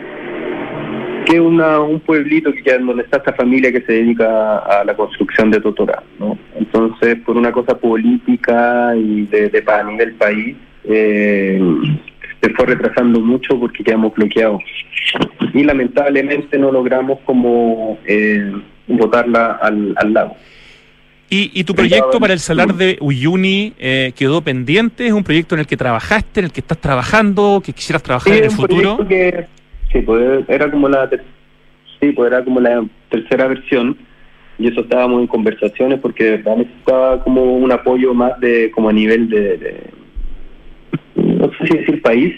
que es una, un pueblito que queda donde está esta familia que se dedica a la construcción de Totora, ¿no? Entonces, por una cosa política y de, de pa- a nivel país, eh, se fue retrasando mucho porque quedamos bloqueados. Y lamentablemente no logramos como eh, botarla al, al lago. ¿Y, y tu proyecto para el salar de Uyuni eh, quedó pendiente? ¿Es un proyecto en el que trabajaste, en el que estás trabajando, que quisieras trabajar en el futuro? que sí, pues era como la sí, pues era como la tercera versión y eso estábamos en conversaciones porque de verdad necesitaba como un apoyo más de como a nivel de, no sé si decir país,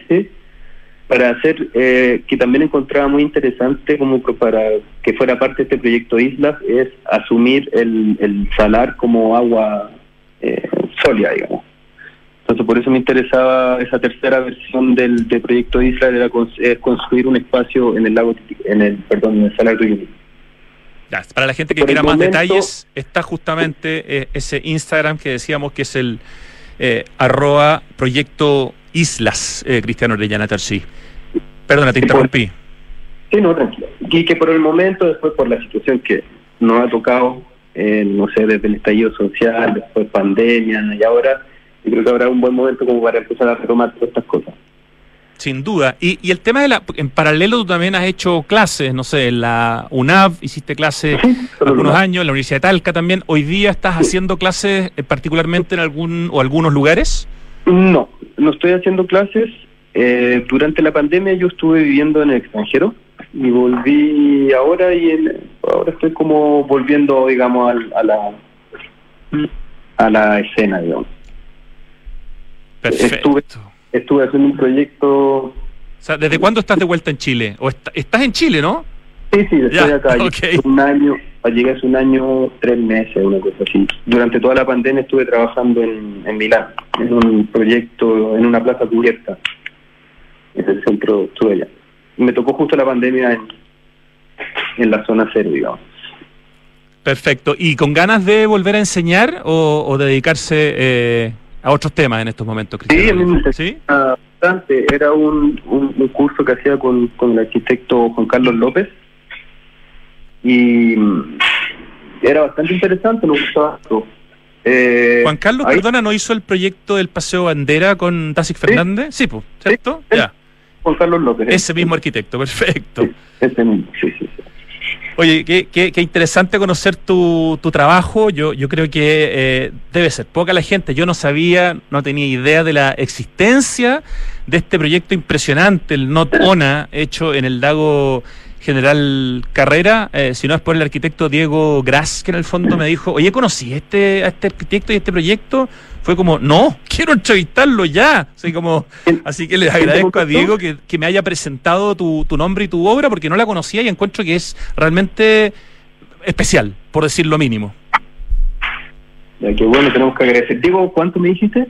para hacer eh, que también encontraba muy interesante como para que fuera parte de este proyecto Islas es asumir el, el salar como agua eh, sólida, digamos. Entonces por eso me interesaba esa tercera versión del, proyecto Islas era construir un espacio en el lago en el perdón en el salar de para la gente que quiera más detalles, está justamente eh, ese Instagram que decíamos que es el eh, arroba proyecto Islas, eh, Cristiano Orellana Tercí. Perdona, te interrumpí. Sí, no, tranquilo. Y que por el momento, después por la situación que nos ha tocado, no sé, desde el estallido social, después pandemia, y ahora, creo que habrá un buen momento como para empezar a retomar todas estas cosas. Sin duda. Y, y el tema de la. En paralelo, tú también has hecho clases, no sé, en la UNAV hiciste clases algunos años, en la Universidad de Talca también. ¿Hoy día estás haciendo clases eh, particularmente en algún o algunos lugares? No, no estoy haciendo clases. Eh, durante la pandemia yo estuve viviendo en el extranjero y volví ahora y ahora estoy como volviendo, digamos, a la a la escena, digamos. Perfecto estuve haciendo un proyecto. O sea, ¿desde cuándo estás de vuelta en Chile? ¿O estás en Chile, no? Sí, sí, estoy acá. Un año, llegué hace un año, tres meses, una cosa así. Durante toda la pandemia estuve trabajando en, en Milán, en un proyecto, en una plaza cubierta. En el centro estuve allá. Me tocó justo la pandemia en, en la zona cero, digamos. Perfecto. ¿Y con ganas de volver a enseñar o, dedicarse eh, a otros temas en estos momentos, Sí, me ¿Sí? bastante. Era un, un, curso que hacía con, con el arquitecto Juan Carlos López y mm, era bastante interesante, me gustaba eh, Juan Carlos, perdona, ¿no hizo el proyecto del Paseo Bandera con Tasik Fernández? Sí, pues, ¿cierto? ya. Juan Carlos López. Ese mismo arquitecto, perfecto. ese mismo, sí, sí. Oye, qué, qué, qué, interesante conocer tu, tu trabajo. Yo, yo creo que eh, debe ser poca la gente. Yo no sabía, no tenía idea de la existencia de este proyecto impresionante, el Not ONA, hecho en el lago General Carrera, eh, si no es por el arquitecto Diego Gras, que en el fondo me dijo, oye, conocí este, a este arquitecto y este proyecto. Fue como, no, quiero entrevistarlo ya. Así, como, así que les agradezco a Diego que, me haya presentado tu, tu nombre y tu obra, porque no la conocía y encuentro que es realmente especial, por decir lo mínimo. Ya, qué bueno, tenemos que agradecer. Diego, ¿cuánto me dijiste?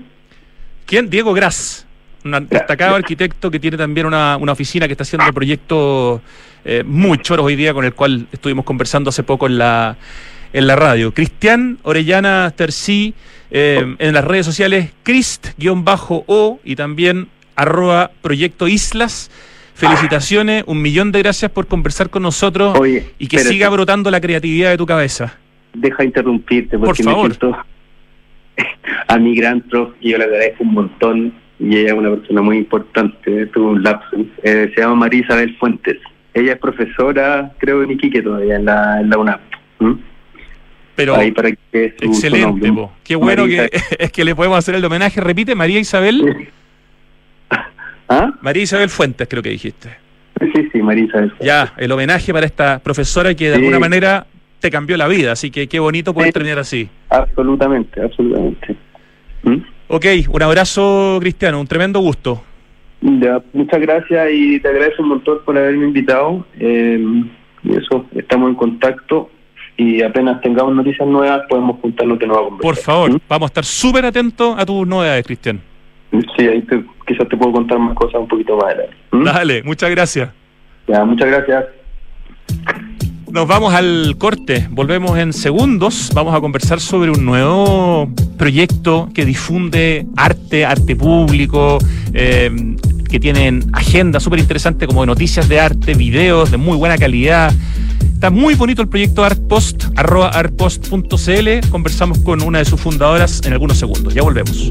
¿Quién? Diego Gras un destacado arquitecto que tiene también una, una oficina que está haciendo proyectos eh, muy choros hoy día, con el cual estuvimos conversando hace poco en la, en la radio. Cristian Orellana Tercí, eh, en las redes sociales, Crist-O y también arroba Proyecto Islas. Felicitaciones, un millón de gracias por conversar con nosotros y que siga brotando la creatividad de tu cabeza. Deja interrumpirte porque Por favor. me a mi gran prof, yo le agradezco un montón y ella es una persona muy importante, tuvo un lapsus, eh, se llama María Isabel Fuentes. Ella es profesora, creo, en Iquique todavía, en la, en la UNAP. Pero excelente, qué bueno que es que le podemos hacer el homenaje. Repite, María Isabel. ¿Ah? María Isabel Fuentes, creo que dijiste. Sí, sí, María Isabel. Ya, el homenaje para esta profesora que de alguna manera te cambió la vida, así que qué bonito poder terminar así. Absolutamente, absolutamente. Ok, un abrazo, Cristiano, un tremendo gusto. Ya, muchas gracias y te agradezco un montón por haberme invitado. Eh, y eso, estamos en contacto y apenas tengamos noticias nuevas podemos juntarnos de nuevo a conversar. Por favor, ¿Mm? vamos a estar súper atentos a tus novedades, Cristian. Sí, ahí quizás te puedo contar más cosas un poquito más adelante. ¿Mm? Dale, muchas gracias. Ya, muchas gracias. Nos vamos al corte, volvemos en segundos, vamos a conversar sobre un nuevo proyecto que difunde arte, arte público, eh, que tienen agenda súper interesante como noticias de arte, videos de muy buena calidad. Está muy bonito el proyecto Artpost, arroba artpost.cl. Conversamos con una de sus fundadoras en algunos segundos. Ya volvemos.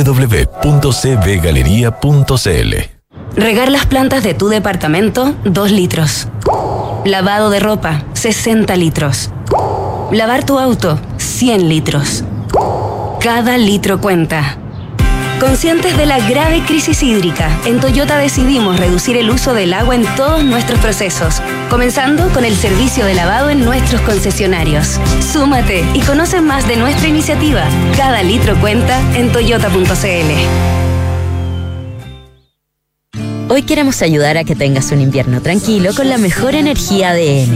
www.cbgalería.cl. Regar las plantas de tu departamento, 2 litros. Lavado de ropa, 60 litros. Lavar tu auto, 100 litros. Cada litro cuenta. Conscientes de la grave crisis hídrica, en Toyota decidimos reducir el uso del agua en todos nuestros procesos, comenzando con el servicio de lavado en nuestros concesionarios. Súmate y conoce más de nuestra iniciativa. Cada litro cuenta en toyota.cl. Hoy queremos ayudar a que tengas un invierno tranquilo con la mejor energía de.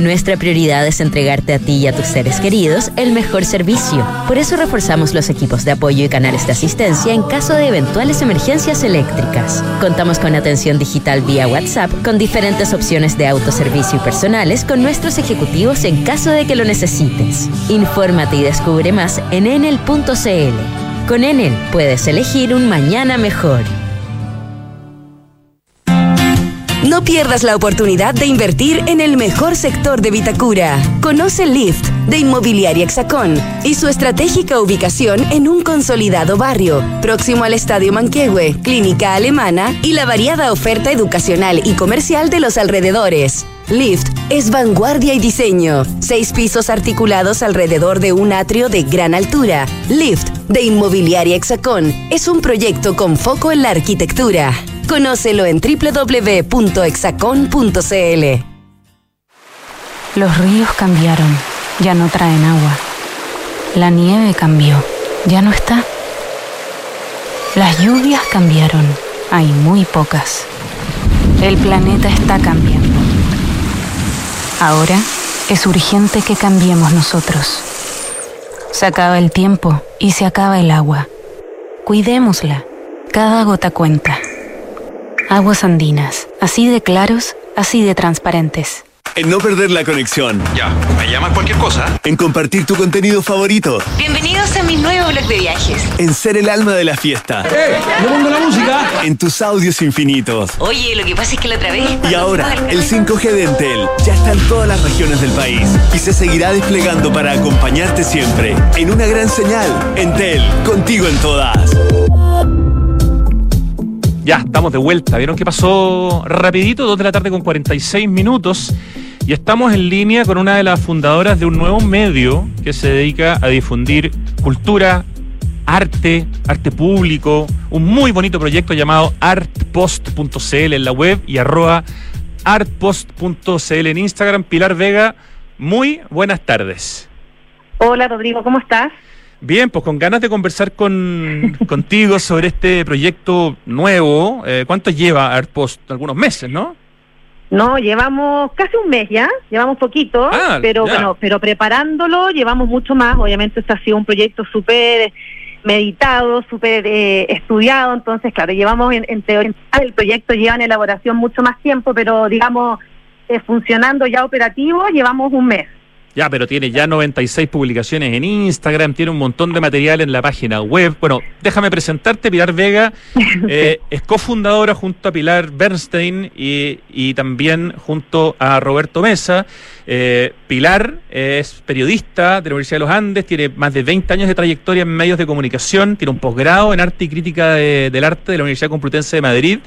Nuestra prioridad es entregarte a ti y a tus seres queridos el mejor servicio. Por eso reforzamos los equipos de apoyo y canales de asistencia en caso de eventuales emergencias eléctricas. Contamos con atención digital vía WhatsApp con diferentes opciones de autoservicio y personales con nuestros ejecutivos en caso de que lo necesites. Infórmate y descubre más en enel.cl. Con Enel puedes elegir un mañana mejor. No pierdas la oportunidad de invertir en el mejor sector de Vitacura. Conoce Lift de Inmobiliaria Hexacón y su estratégica ubicación en un consolidado barrio, próximo al Estadio Manquehue, Clínica Alemana y la variada oferta educacional y comercial de los alrededores. Lift es vanguardia y diseño. Seis pisos articulados alrededor de un atrio de gran altura. Lift de Inmobiliaria Hexacón es un proyecto con foco en la arquitectura. Conócelo en www.exacon.cl. Los ríos cambiaron, ya no traen agua. La nieve cambió, ya no está. Las lluvias cambiaron, hay muy pocas. El planeta está cambiando. Ahora es urgente que cambiemos nosotros. Se acaba el tiempo y se acaba el agua. Cuidémosla. Cada gota cuenta. Aguas andinas, así de claros, así de transparentes. En no perder la conexión. Ya, me llamas cualquier cosa. En compartir tu contenido favorito. Bienvenidos a mi nuevo blog de viajes. En ser el alma de la fiesta. ¡Eh! ¡No la música! En tus audios infinitos. Oye, lo que pasa es que la otra vez. Y ahora, el 5G de Entel ya está en todas las regiones del país y se seguirá desplegando para acompañarte siempre. En una gran señal. Entel, contigo en todas. Ya, estamos de vuelta. ¿Vieron qué pasó rapidito? Dos de la tarde con 46 minutos. Y estamos en línea con una de las fundadoras de un nuevo medio que se dedica a difundir cultura, arte, arte público, un muy bonito proyecto llamado artpost.cl en la web y arroba artpost.cl en Instagram. Pilar Vega, muy buenas tardes. Hola Rodrigo, ¿cómo estás? Bien, pues con ganas de conversar con, contigo sobre este proyecto nuevo. Eh, ¿Cuánto lleva ArtPost? Algunos meses, ¿no? No, llevamos casi un mes ya, llevamos poquito, ah, pero bueno, pero preparándolo llevamos mucho más. Obviamente este ha sido un proyecto súper meditado, súper eh, estudiado, entonces claro, llevamos en, teoría, el proyecto lleva en elaboración mucho más tiempo, pero digamos, eh, funcionando ya operativo, llevamos un mes. Ya, pero tiene ya 96 publicaciones en Instagram, tiene un montón de material en la página web. Bueno, déjame presentarte, Pilar Vega eh, es cofundadora junto a Pilar Bernstein y, también junto a Roberto Mesa. Eh, Pilar es periodista de la Universidad de los Andes, tiene más de 20 años de trayectoria en medios de comunicación, tiene un posgrado en arte y crítica del arte de la Universidad Complutense de Madrid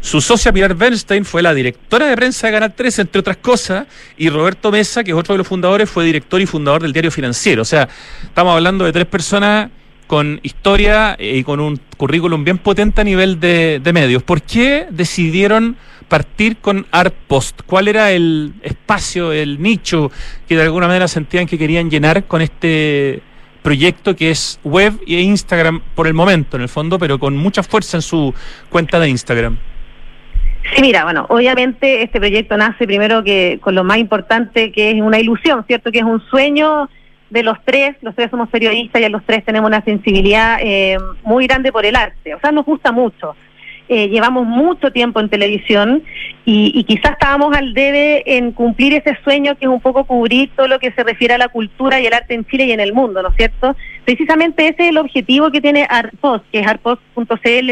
su socia Pilar Bernstein fue la directora de prensa de Canal 3, entre otras cosas, y Roberto Mesa, que es otro de los fundadores, fue director y fundador del diario financiero. O sea, estamos hablando de tres personas con historia y con un currículum bien potente a nivel de, medios. ¿Por qué decidieron partir con Art Post? ¿Cuál era el espacio, el nicho que de alguna manera sentían que querían llenar con este proyecto que es web e Instagram por el momento, en el fondo, pero con mucha fuerza en su cuenta de Instagram? Sí, mira, bueno, obviamente este proyecto nace primero que con lo más importante que es una ilusión, ¿cierto? Que es un sueño de los tres, los tres somos periodistas y los tres tenemos una sensibilidad eh, muy grande por el arte, o sea, nos gusta mucho. Eh, llevamos mucho tiempo en televisión y, y, quizás estábamos al debe en cumplir ese sueño que es un poco cubrir todo lo que se refiere a la cultura y el arte en Chile y en el mundo, ¿no es cierto? Precisamente ese es el objetivo que tiene Artpost, que es artpost.cl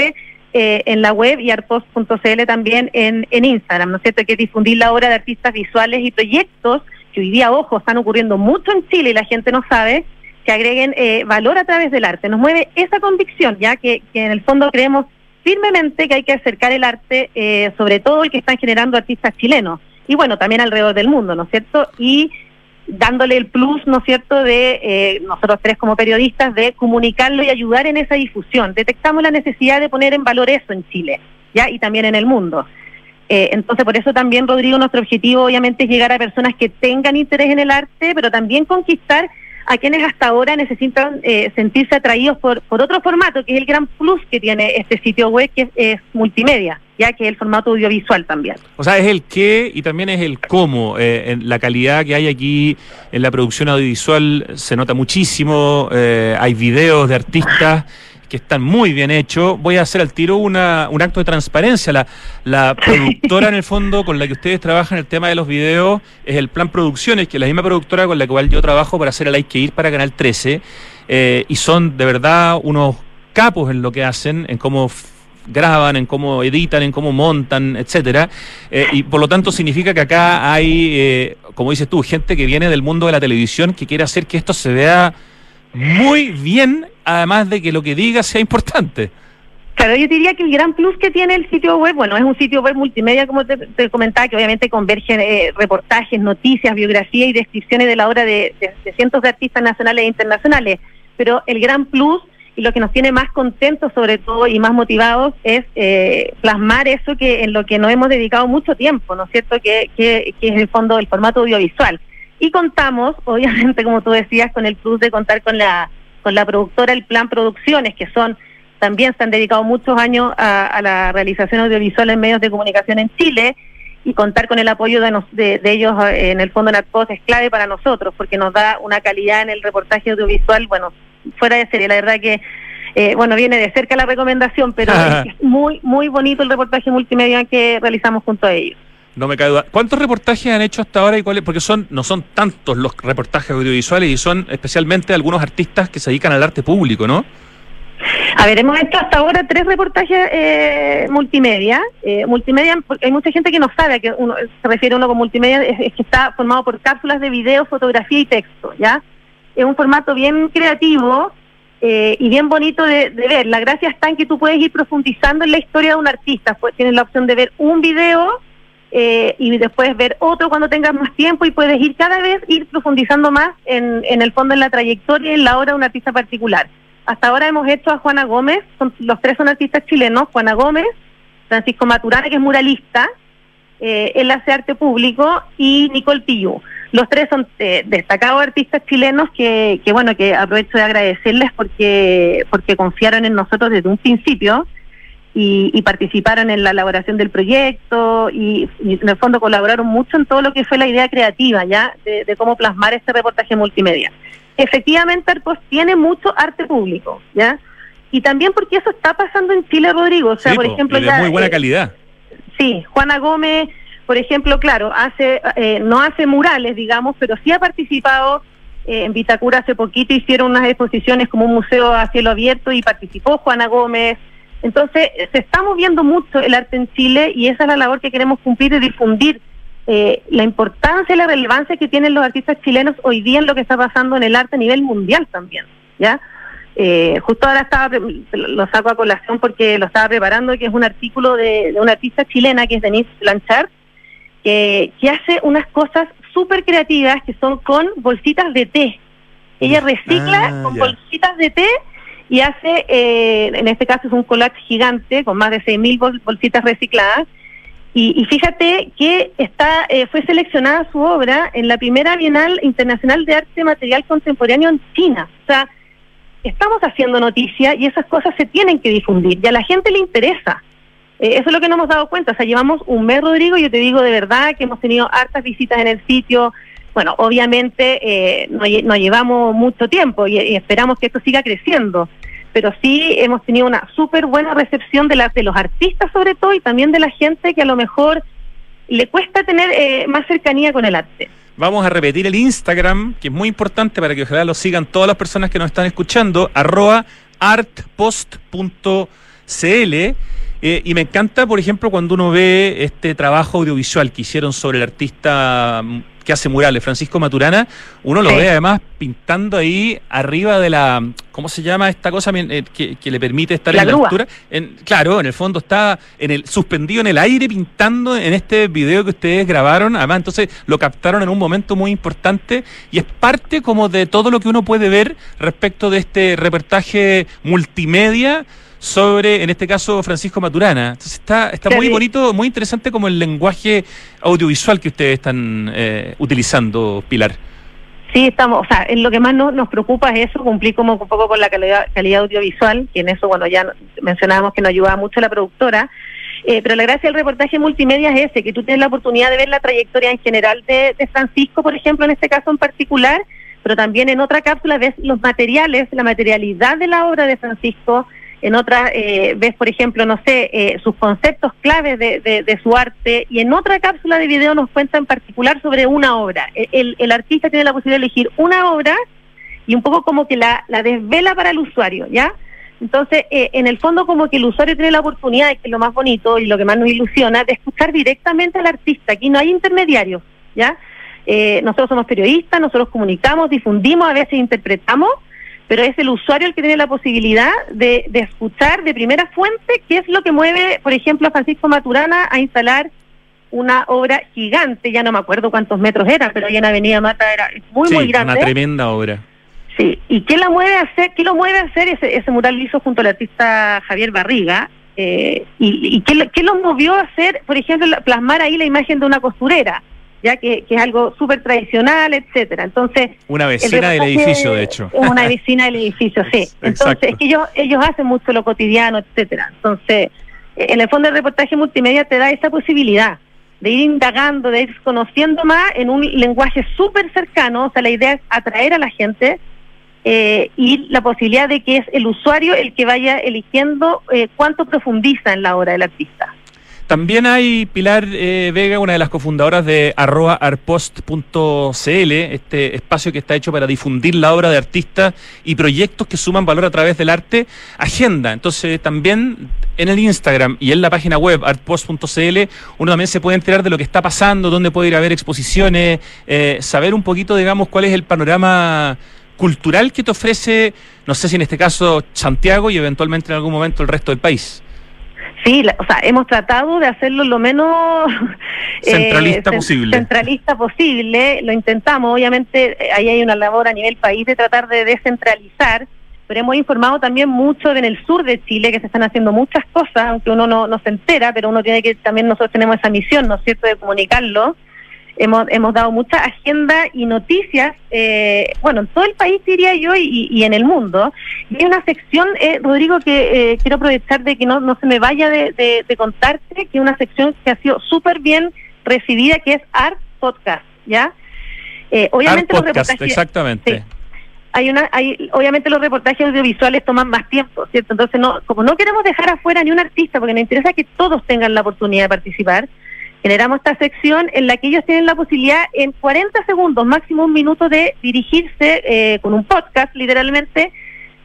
eh, en la web y artpost.cl también en, en Instagram, ¿no es cierto? Que difundir la obra de artistas visuales y proyectos que hoy día, ojo, están ocurriendo mucho en Chile y la gente no sabe, que agreguen eh, valor a través del arte. Nos mueve esa convicción, ya que, que en el fondo creemos firmemente que hay que acercar el arte, eh, sobre todo el que están generando artistas chilenos, y bueno, también alrededor del mundo, ¿no es cierto? Y dándole el plus, ¿no es cierto?, de eh, nosotros tres como periodistas, de comunicarlo y ayudar en esa difusión. Detectamos la necesidad de poner en valor eso en Chile, ¿ya? Y también en el mundo. Eh, entonces, por eso también, Rodrigo, nuestro objetivo obviamente es llegar a personas que tengan interés en el arte, pero también conquistar a quienes hasta ahora necesitan eh, sentirse atraídos por, por otro formato, que es el gran plus que tiene este sitio web, que es, multimedia, ya que es el formato audiovisual también. O sea, es el qué y también es el cómo. Eh, en la calidad que hay aquí en la producción audiovisual se nota muchísimo, eh, hay videos de artistas que están muy bien hechos. Voy a hacer al tiro una, un acto de transparencia. La, la productora, en el fondo, con la que ustedes trabajan el tema de los videos, es el Plan Producciones, que es la misma productora con la cual yo trabajo para hacer el Hay que ir para Canal 13. Eh, y son de verdad unos capos en lo que hacen, en cómo graban, en cómo editan, en cómo montan, etcétera. Eh, y por lo tanto significa que acá hay, eh, como dices tú, gente que viene del mundo de la televisión que quiere hacer que esto se vea muy bien, además de que lo que diga sea importante. Claro, yo diría que el gran plus que tiene el sitio web, bueno, es un sitio web multimedia, como te, comentaba, que obviamente converge eh, reportajes, noticias, biografía y descripciones de la obra de, cientos de artistas nacionales e internacionales. Pero el gran plus y lo que nos tiene más contentos, sobre todo, y más motivados, es eh, plasmar eso que en lo que nos hemos dedicado mucho tiempo, ¿no es cierto? Que, que, que es el fondo el formato audiovisual. Y contamos, obviamente, como tú decías, con el plus de contar con la, con la productora El Plan Producciones, que son también se han dedicado muchos años a, la realización audiovisual en medios de comunicación en Chile y contar con el apoyo de, de, ellos eh, en el Fondo NATPOS es clave para nosotros porque nos da una calidad en el reportaje audiovisual, bueno, fuera de serie. La verdad que, eh, bueno, viene de cerca la recomendación, pero es muy, muy bonito el reportaje multimedia que realizamos junto a ellos. No me cae duda. ¿Cuántos reportajes han hecho hasta ahora y cuáles? Porque son no son tantos los reportajes audiovisuales y son especialmente algunos artistas que se dedican al arte público, ¿no? A ver, hemos hecho hasta ahora tres reportajes eh, multimedia. Eh, multimedia, hay mucha gente que no sabe a qué uno, se refiere uno con multimedia, es, que está formado por cápsulas de video, fotografía y texto, ¿ya? Es un formato bien creativo eh, y bien bonito de, de, ver. La gracia está en que tú puedes ir profundizando en la historia de un artista. Pues tienes la opción de ver un video eh, y después ver otro cuando tengas más tiempo y puedes ir cada vez ir profundizando más en, en el fondo en la trayectoria y en la obra de un artista particular. Hasta ahora hemos hecho a Juana Gómez, son, los tres son artistas chilenos, Juana Gómez, Francisco Maturana, que es muralista, eh, él hace arte público, y Nicole Pillú. Los tres son eh, destacados artistas chilenos que, que, bueno, que aprovecho de agradecerles porque, porque confiaron en nosotros desde un principio y, participaron en la elaboración del proyecto y, en el fondo colaboraron mucho en todo lo que fue la idea creativa ya de, cómo plasmar este reportaje multimedia. Efectivamente, Arcos tiene mucho arte público, ¿ya? Y también porque eso está pasando en Chile, Rodrigo. O sea, por ejemplo, de muy buena eh, calidad. sí, Juana Gómez, por ejemplo, claro, hace eh, no hace murales, digamos, pero sí ha participado eh, en Vitacura hace poquito hicieron unas exposiciones como un museo a cielo abierto y participó Juana Gómez. Entonces, se está moviendo mucho el arte en Chile y esa es la labor que queremos cumplir de difundir eh, la importancia y la relevancia que tienen los artistas chilenos hoy día en lo que está pasando en el arte a nivel mundial también, ¿ya? Eh, justo ahora estaba, lo saco a colación porque lo estaba preparando, que es un artículo de, una artista chilena que es Denise Blanchard, que, que hace unas cosas súper creativas que son con bolsitas de té. Ella recicla ah, con bolsitas de té y hace, eh, en este caso es un collage gigante con más de 6.000 bolsitas recicladas. Y, fíjate que está, eh, fue seleccionada su obra en la primera Bienal Internacional de Arte Material Contemporáneo en China. O sea, estamos haciendo noticia y esas cosas se tienen que difundir y a la gente le interesa. Eh, eso es lo que no hemos dado cuenta. O sea, llevamos un mes, Rodrigo, y yo te digo de verdad que hemos tenido hartas visitas en el sitio, bueno, obviamente eh, no, llevamos mucho tiempo y, esperamos que esto siga creciendo, pero sí hemos tenido una súper buena recepción de, de los artistas sobre todo y también de la gente que a lo mejor le cuesta tener eh, más cercanía con el arte. Vamos a repetir el Instagram, que es muy importante para que ojalá lo sigan todas las personas que nos están escuchando, arroba artpost.cl eh, y me encanta, por ejemplo, cuando uno ve este trabajo audiovisual que hicieron sobre el artista mm, que hace murales, Francisco Maturana, uno lo ve además pintando ahí arriba de la, ¿cómo se llama esta cosa eh, que, le permite estar en la altura? En, claro, en el fondo está en el suspendido en el aire pintando en este video que ustedes grabaron, además entonces lo captaron en un momento muy importante y es parte como de todo lo que uno puede ver respecto de este reportaje multimedia sobre, en este caso, Francisco Maturana. Entonces está, está muy bonito, muy interesante como el lenguaje audiovisual que ustedes están eh, utilizando, Pilar. Sí, estamos, o sea, en lo que más nos, preocupa es eso, cumplir como un poco con la calidad, calidad audiovisual, que en eso, bueno, ya mencionábamos que nos ayudaba mucho la productora, eh, pero la gracia del reportaje multimedia es ese, que tú tienes la oportunidad de ver la trayectoria en general de, de Francisco, por ejemplo, en este caso en particular, pero también en otra cápsula ves los materiales, la materialidad de la obra de Francisco, en otra eh, ves, por ejemplo, no sé, eh, sus conceptos claves de, de, su arte, y en otra cápsula de video nos cuenta en particular sobre una obra. E, el, el artista tiene la posibilidad de elegir una obra y un poco como que la, la desvela para el usuario, ¿ya? Entonces, eh, en el fondo como que el usuario tiene la oportunidad, que es lo más bonito y lo que más nos ilusiona, de escuchar directamente al artista. Aquí no hay intermediarios, ¿ya? Eh, nosotros somos periodistas, nosotros comunicamos, difundimos, a veces interpretamos, pero es el usuario el que tiene la posibilidad de, escuchar de primera fuente qué es lo que mueve, por ejemplo, a Francisco Maturana a instalar una obra gigante, ya no me acuerdo cuántos metros era, pero ahí en Avenida Mata era muy, muy grande. Una tremenda obra. Sí, ¿y qué la mueve a hacer? ¿Qué lo mueve a hacer? Ese, ese mural lo hizo junto al artista Javier Barriga. Eh, ¿Y, y qué, qué lo movió a hacer, por ejemplo, plasmar ahí la imagen de una costurera? Ya que, que es algo súper tradicional, etcétera. Entonces una vecina del edificio, de hecho. Una vecina del edificio, sí. Entonces es que ellos ellos hacen mucho lo cotidiano, etcétera. Entonces en el fondo el reportaje multimedia te da esa posibilidad de ir indagando, de ir conociendo más en un lenguaje súper cercano. O sea, la idea es atraer a la gente. Eh, y la posibilidad de que es el usuario el que vaya eligiendo eh, cuánto profundiza en la obra del artista. También hay Pilar eh, Vega, una de las cofundadoras de arroba arpost.cl, este espacio que está hecho para difundir la obra de artistas y proyectos que suman valor a través del arte, agenda. Entonces también en el Instagram y en la página web artpost.cl uno también se puede enterar de lo que está pasando, dónde puede ir a ver exposiciones, eh, saber un poquito, digamos, cuál es el panorama cultural que te ofrece, no sé si en este caso Santiago y eventualmente en algún momento el resto del país. Sí, o sea, hemos tratado de hacerlo lo menos eh, centralista posible. Centralista posible, lo intentamos, obviamente eh, ahí hay una labor a nivel país de tratar de descentralizar, pero hemos informado también mucho en el sur de Chile que se están haciendo muchas cosas, aunque uno no, no se entera, pero uno tiene que, también nosotros tenemos esa misión, ¿no es cierto?, de comunicarlo hemos, hemos dado mucha agenda y noticias, eh, bueno, en todo el país diría yo y, en el mundo. Y hay una sección, eh, Rodrigo, que eh, quiero aprovechar de que no, no se me vaya de, de, contarte, que es una sección que ha sido súper bien recibida, que es Art Podcast, ¿ya? obviamente Art Podcast, exactamente. hay una hay obviamente los reportajes audiovisuales toman más tiempo cierto entonces no como no queremos dejar afuera ni un artista porque nos interesa que todos tengan la oportunidad de participar generamos esta sección en la que ellos tienen la posibilidad en 40 segundos, máximo un minuto, de dirigirse eh, con un podcast, literalmente,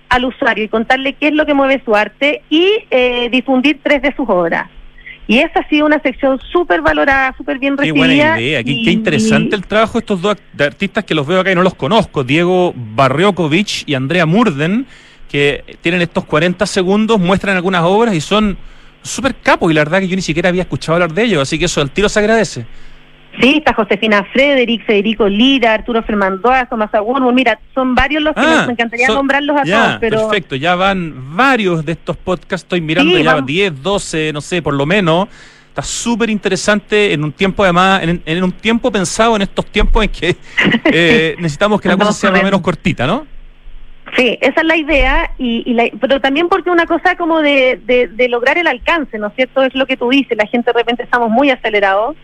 al usuario y contarle qué es lo que mueve su arte y eh, difundir tres de sus obras. Y esa ha sido una sección súper valorada, súper bien recibida. Qué buena idea, qué, interesante el trabajo de estos dos artistas que los veo acá y no los conozco, Diego Barriokovich y Andrea Murden, que tienen estos 40 segundos, muestran algunas obras y son súper capo y la verdad que yo ni siquiera había escuchado hablar de ellos, así que eso al tiro se agradece. Sí, está Josefina Frederick, Federico Lira, Arturo Fermandoa, Tomás Aguno, mira, son varios los que ah, me encantaría nombrarlos a todos, pero... Perfecto, ya van varios de estos podcasts, estoy mirando ya 10, 12, no sé, por lo menos. Está súper interesante en un tiempo además, en, un tiempo pensado en estos tiempos en que eh, necesitamos que la cosa sea más o menos cortita, ¿no? Sí, esa es la idea, y, pero también porque una cosa como de, de, lograr el alcance, ¿no es cierto? Es lo que tú dices, la gente de repente estamos muy acelerados.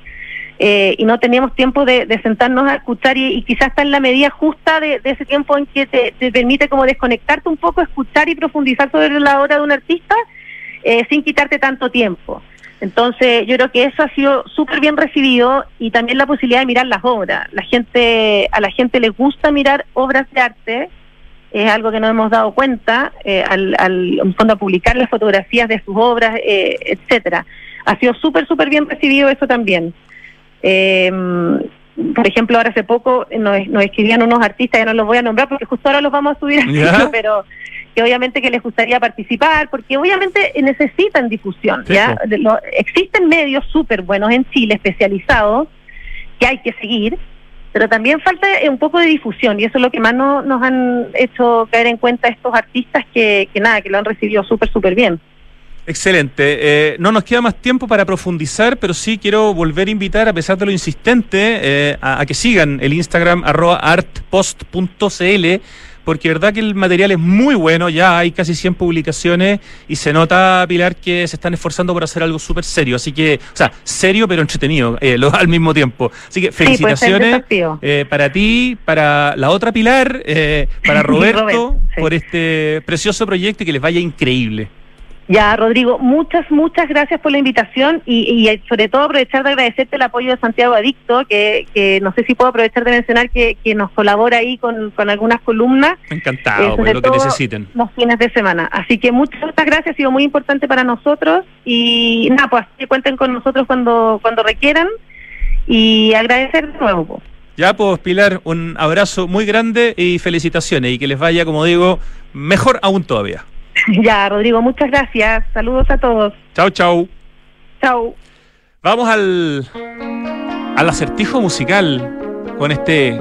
eh, y no teníamos tiempo de, sentarnos a escuchar y, quizás está en la medida justa de, ese tiempo en que te, permite como desconectarte un poco, escuchar y profundizar sobre la obra de un artista eh, sin quitarte tanto tiempo. Entonces, yo creo que eso ha sido súper bien recibido y también la posibilidad de mirar las obras. La gente, a la gente le gusta mirar obras de arte, es algo que no hemos dado cuenta eh, al, al fondo a publicar las fotografías de sus obras, eh, etcétera. Ha sido súper, súper bien recibido eso también. Eh, por ejemplo, ahora hace poco nos, escribían unos artistas, ya no los voy a nombrar porque justo ahora los vamos a subir al pero que obviamente que les gustaría participar, porque obviamente necesitan difusión. ¿ya? existen medios súper buenos en Chile, especializados, que hay que seguir, pero también falta un poco de difusión y eso es lo que más nos han hecho caer en cuenta estos artistas que, que nada, que lo han recibido súper, súper bien. Excelente. Eh, no nos queda más tiempo para profundizar, pero sí quiero volver a invitar, a pesar de lo insistente, eh, a, que sigan el Instagram artpost.cl, porque verdad que el material es muy bueno, ya hay casi 100 publicaciones y se nota, Pilar, que se están esforzando por hacer algo súper serio. Así que, o sea, serio pero entretenido eh, al mismo tiempo. Así que felicitaciones para ti, para la otra Pilar, para Roberto, por este precioso proyecto y que les vaya increíble. Ya, Rodrigo, muchas, muchas gracias por la invitación y, sobre todo aprovechar de agradecerte el apoyo de Santiago Adicto, que, no sé si puedo aprovechar de mencionar que, nos colabora ahí con, algunas columnas. Encantado, eh, lo que necesiten. Los fines de semana. Así que muchas, muchas gracias, ha sido muy importante para nosotros y nada, pues que cuenten con nosotros cuando, cuando requieran y agradecer de nuevo. Pues. Ya, pues Pilar, un abrazo muy grande y felicitaciones y que les vaya, como digo, mejor aún todavía. Ya, Rodrigo, muchas gracias. Saludos a todos. Chau, chau. Chau. Vamos al, al acertijo musical con este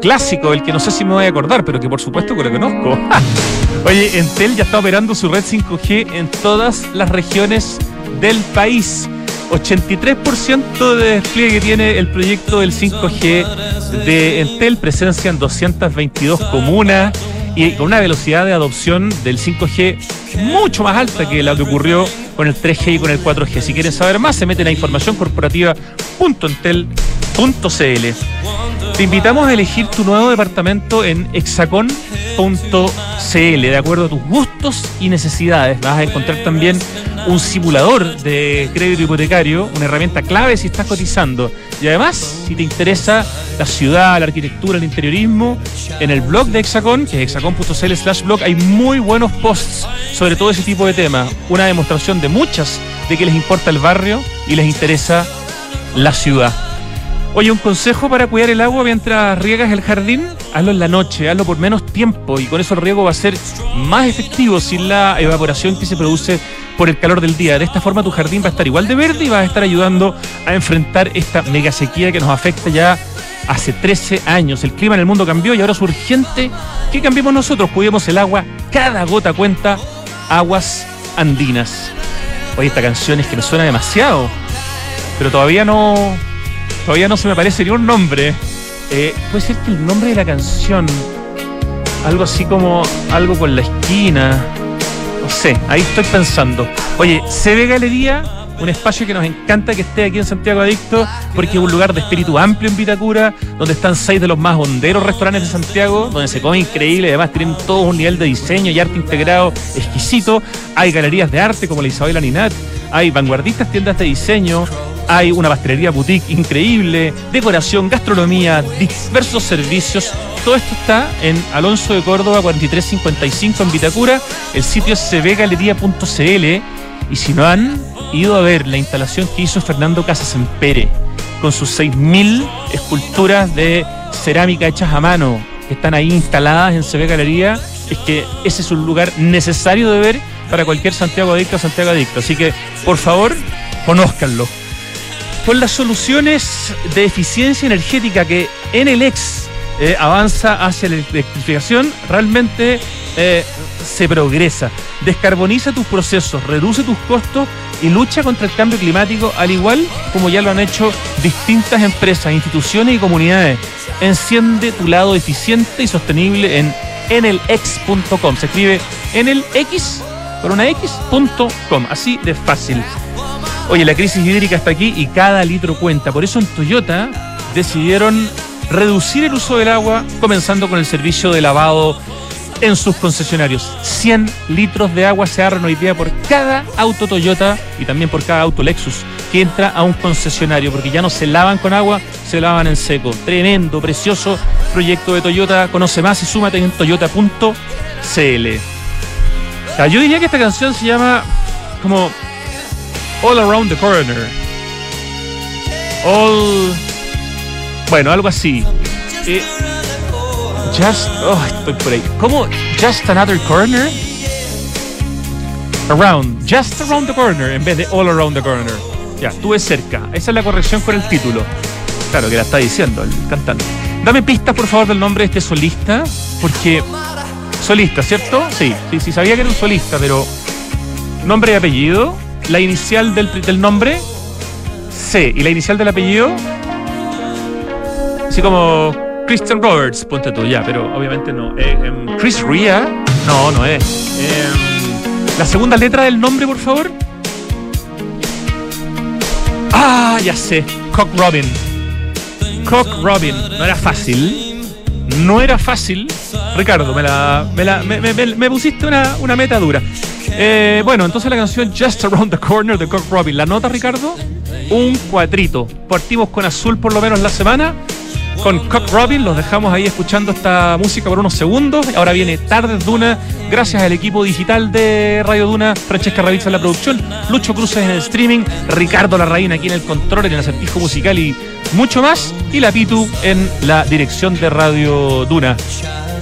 clásico, el que no sé si me voy a acordar, pero que por supuesto que lo conozco. Oye, Entel ya está operando su red 5G en todas las regiones del país. 83% de despliegue que tiene el proyecto del 5G de Entel, presencia en 222 comunas y con una velocidad de adopción del 5G mucho más alta que la que ocurrió con el 3G y con el 4G. Si quieren saber más, se meten a informacioncorporativa.entel.cl. Te invitamos a elegir tu nuevo departamento en hexacon.cl, de acuerdo a tus gustos y necesidades. Vas a encontrar también un simulador de crédito hipotecario, una herramienta clave si estás cotizando. Y además, si te interesa la ciudad, la arquitectura, el interiorismo, en el blog de Hexacon, que es hexacon.cl slash blog, hay muy buenos posts sobre todo ese tipo de temas. Una demostración de muchas de que les importa el barrio y les interesa la ciudad. Oye, un consejo para cuidar el agua mientras riegas el jardín, hazlo en la noche, hazlo por menos tiempo y con eso el riego va a ser más efectivo sin la evaporación que se produce por el calor del día. De esta forma tu jardín va a estar igual de verde y va a estar ayudando a enfrentar esta mega sequía que nos afecta ya hace 13 años. El clima en el mundo cambió y ahora es urgente que cambiemos nosotros, cuidemos el agua, cada gota cuenta, aguas andinas. Oye, esta canción es que me suena demasiado, pero todavía no Todavía no se me parece ni un nombre. Eh, puede ser que el nombre de la canción, algo así como algo con la esquina. No sé, ahí estoy pensando. Oye, se ve Galería, un espacio que nos encanta que esté aquí en Santiago Adicto, porque es un lugar de espíritu amplio en Vitacura, donde están seis de los más honderos restaurantes de Santiago, donde se come increíble, además tienen todo un nivel de diseño y arte integrado exquisito. Hay galerías de arte como la Isabel Aninat, hay vanguardistas tiendas de diseño, hay una pastelería boutique increíble, decoración, gastronomía, diversos servicios. Todo esto está en Alonso de Córdoba 4355 en Vitacura. El sitio es cvgalería.cl y si no han ido a ver la instalación que hizo Fernando Casas en con sus 6.000 esculturas de cerámica hechas a mano que están ahí instaladas en CB Galería, es que ese es un lugar necesario de ver para cualquier Santiago adicto o Santiago adicto. Así que, por favor, conózcanlo con las soluciones de eficiencia energética que en el ex eh, avanza hacia la electrificación, realmente eh, se progresa. Descarboniza tus procesos, reduce tus costos y lucha contra el cambio climático, al igual como ya lo han hecho distintas empresas, instituciones y comunidades. Enciende tu lado eficiente y sostenible en enelex.com. Se escribe enelx por una x.com, así de fácil. Oye, la crisis hídrica está aquí y cada litro cuenta. Por eso en Toyota decidieron reducir el uso del agua, comenzando con el servicio de lavado en sus concesionarios. 100 litros de agua se ahorran hoy día por cada auto Toyota y también por cada auto Lexus que entra a un concesionario, porque ya no se lavan con agua, se lavan en seco. Tremendo, precioso proyecto de Toyota. Conoce más y súmate en toyota.cl. yo diría que esta canción se llama como All Around the Corner. All. Bueno, algo así. Eh, just. Oh, estoy por ahí. ¿Cómo? Just Another Corner? Around. Just Around the Corner en vez de All Around the Corner. Ya, estuve cerca. Esa es la corrección con el título. Claro, que la está diciendo el cantante. Dame pistas, por favor, del nombre de este solista. Porque. Solista, ¿cierto? Sí, sí, sí, sabía que era un solista, pero. Nombre y apellido. La inicial del, del nombre. C. ¿Y la inicial del apellido? Así como Christian Roberts, ponte tú ya, pero obviamente no. Eh, em, Chris Ria, no, no es. Em, la segunda letra del nombre, por favor. Ah, ya sé. Cock Robin. Cock Robin. No era fácil. No era fácil. Ricardo, me la. Me, pusiste una, una, meta dura. Eh, bueno, entonces la canción Just Around the Corner de Cock Robin. ¿La nota, Ricardo? Un cuatrito. Partimos con azul por lo menos la semana con Cock Robin. Los dejamos ahí escuchando esta música por unos segundos. Ahora viene Tardes Duna, gracias al equipo digital de Radio Duna, Francesca Ravizza en la producción, Lucho Cruces en el streaming, Ricardo Larraín aquí en el control, en el acertijo musical y mucho más. Y la Pitu en la dirección de Radio Duna.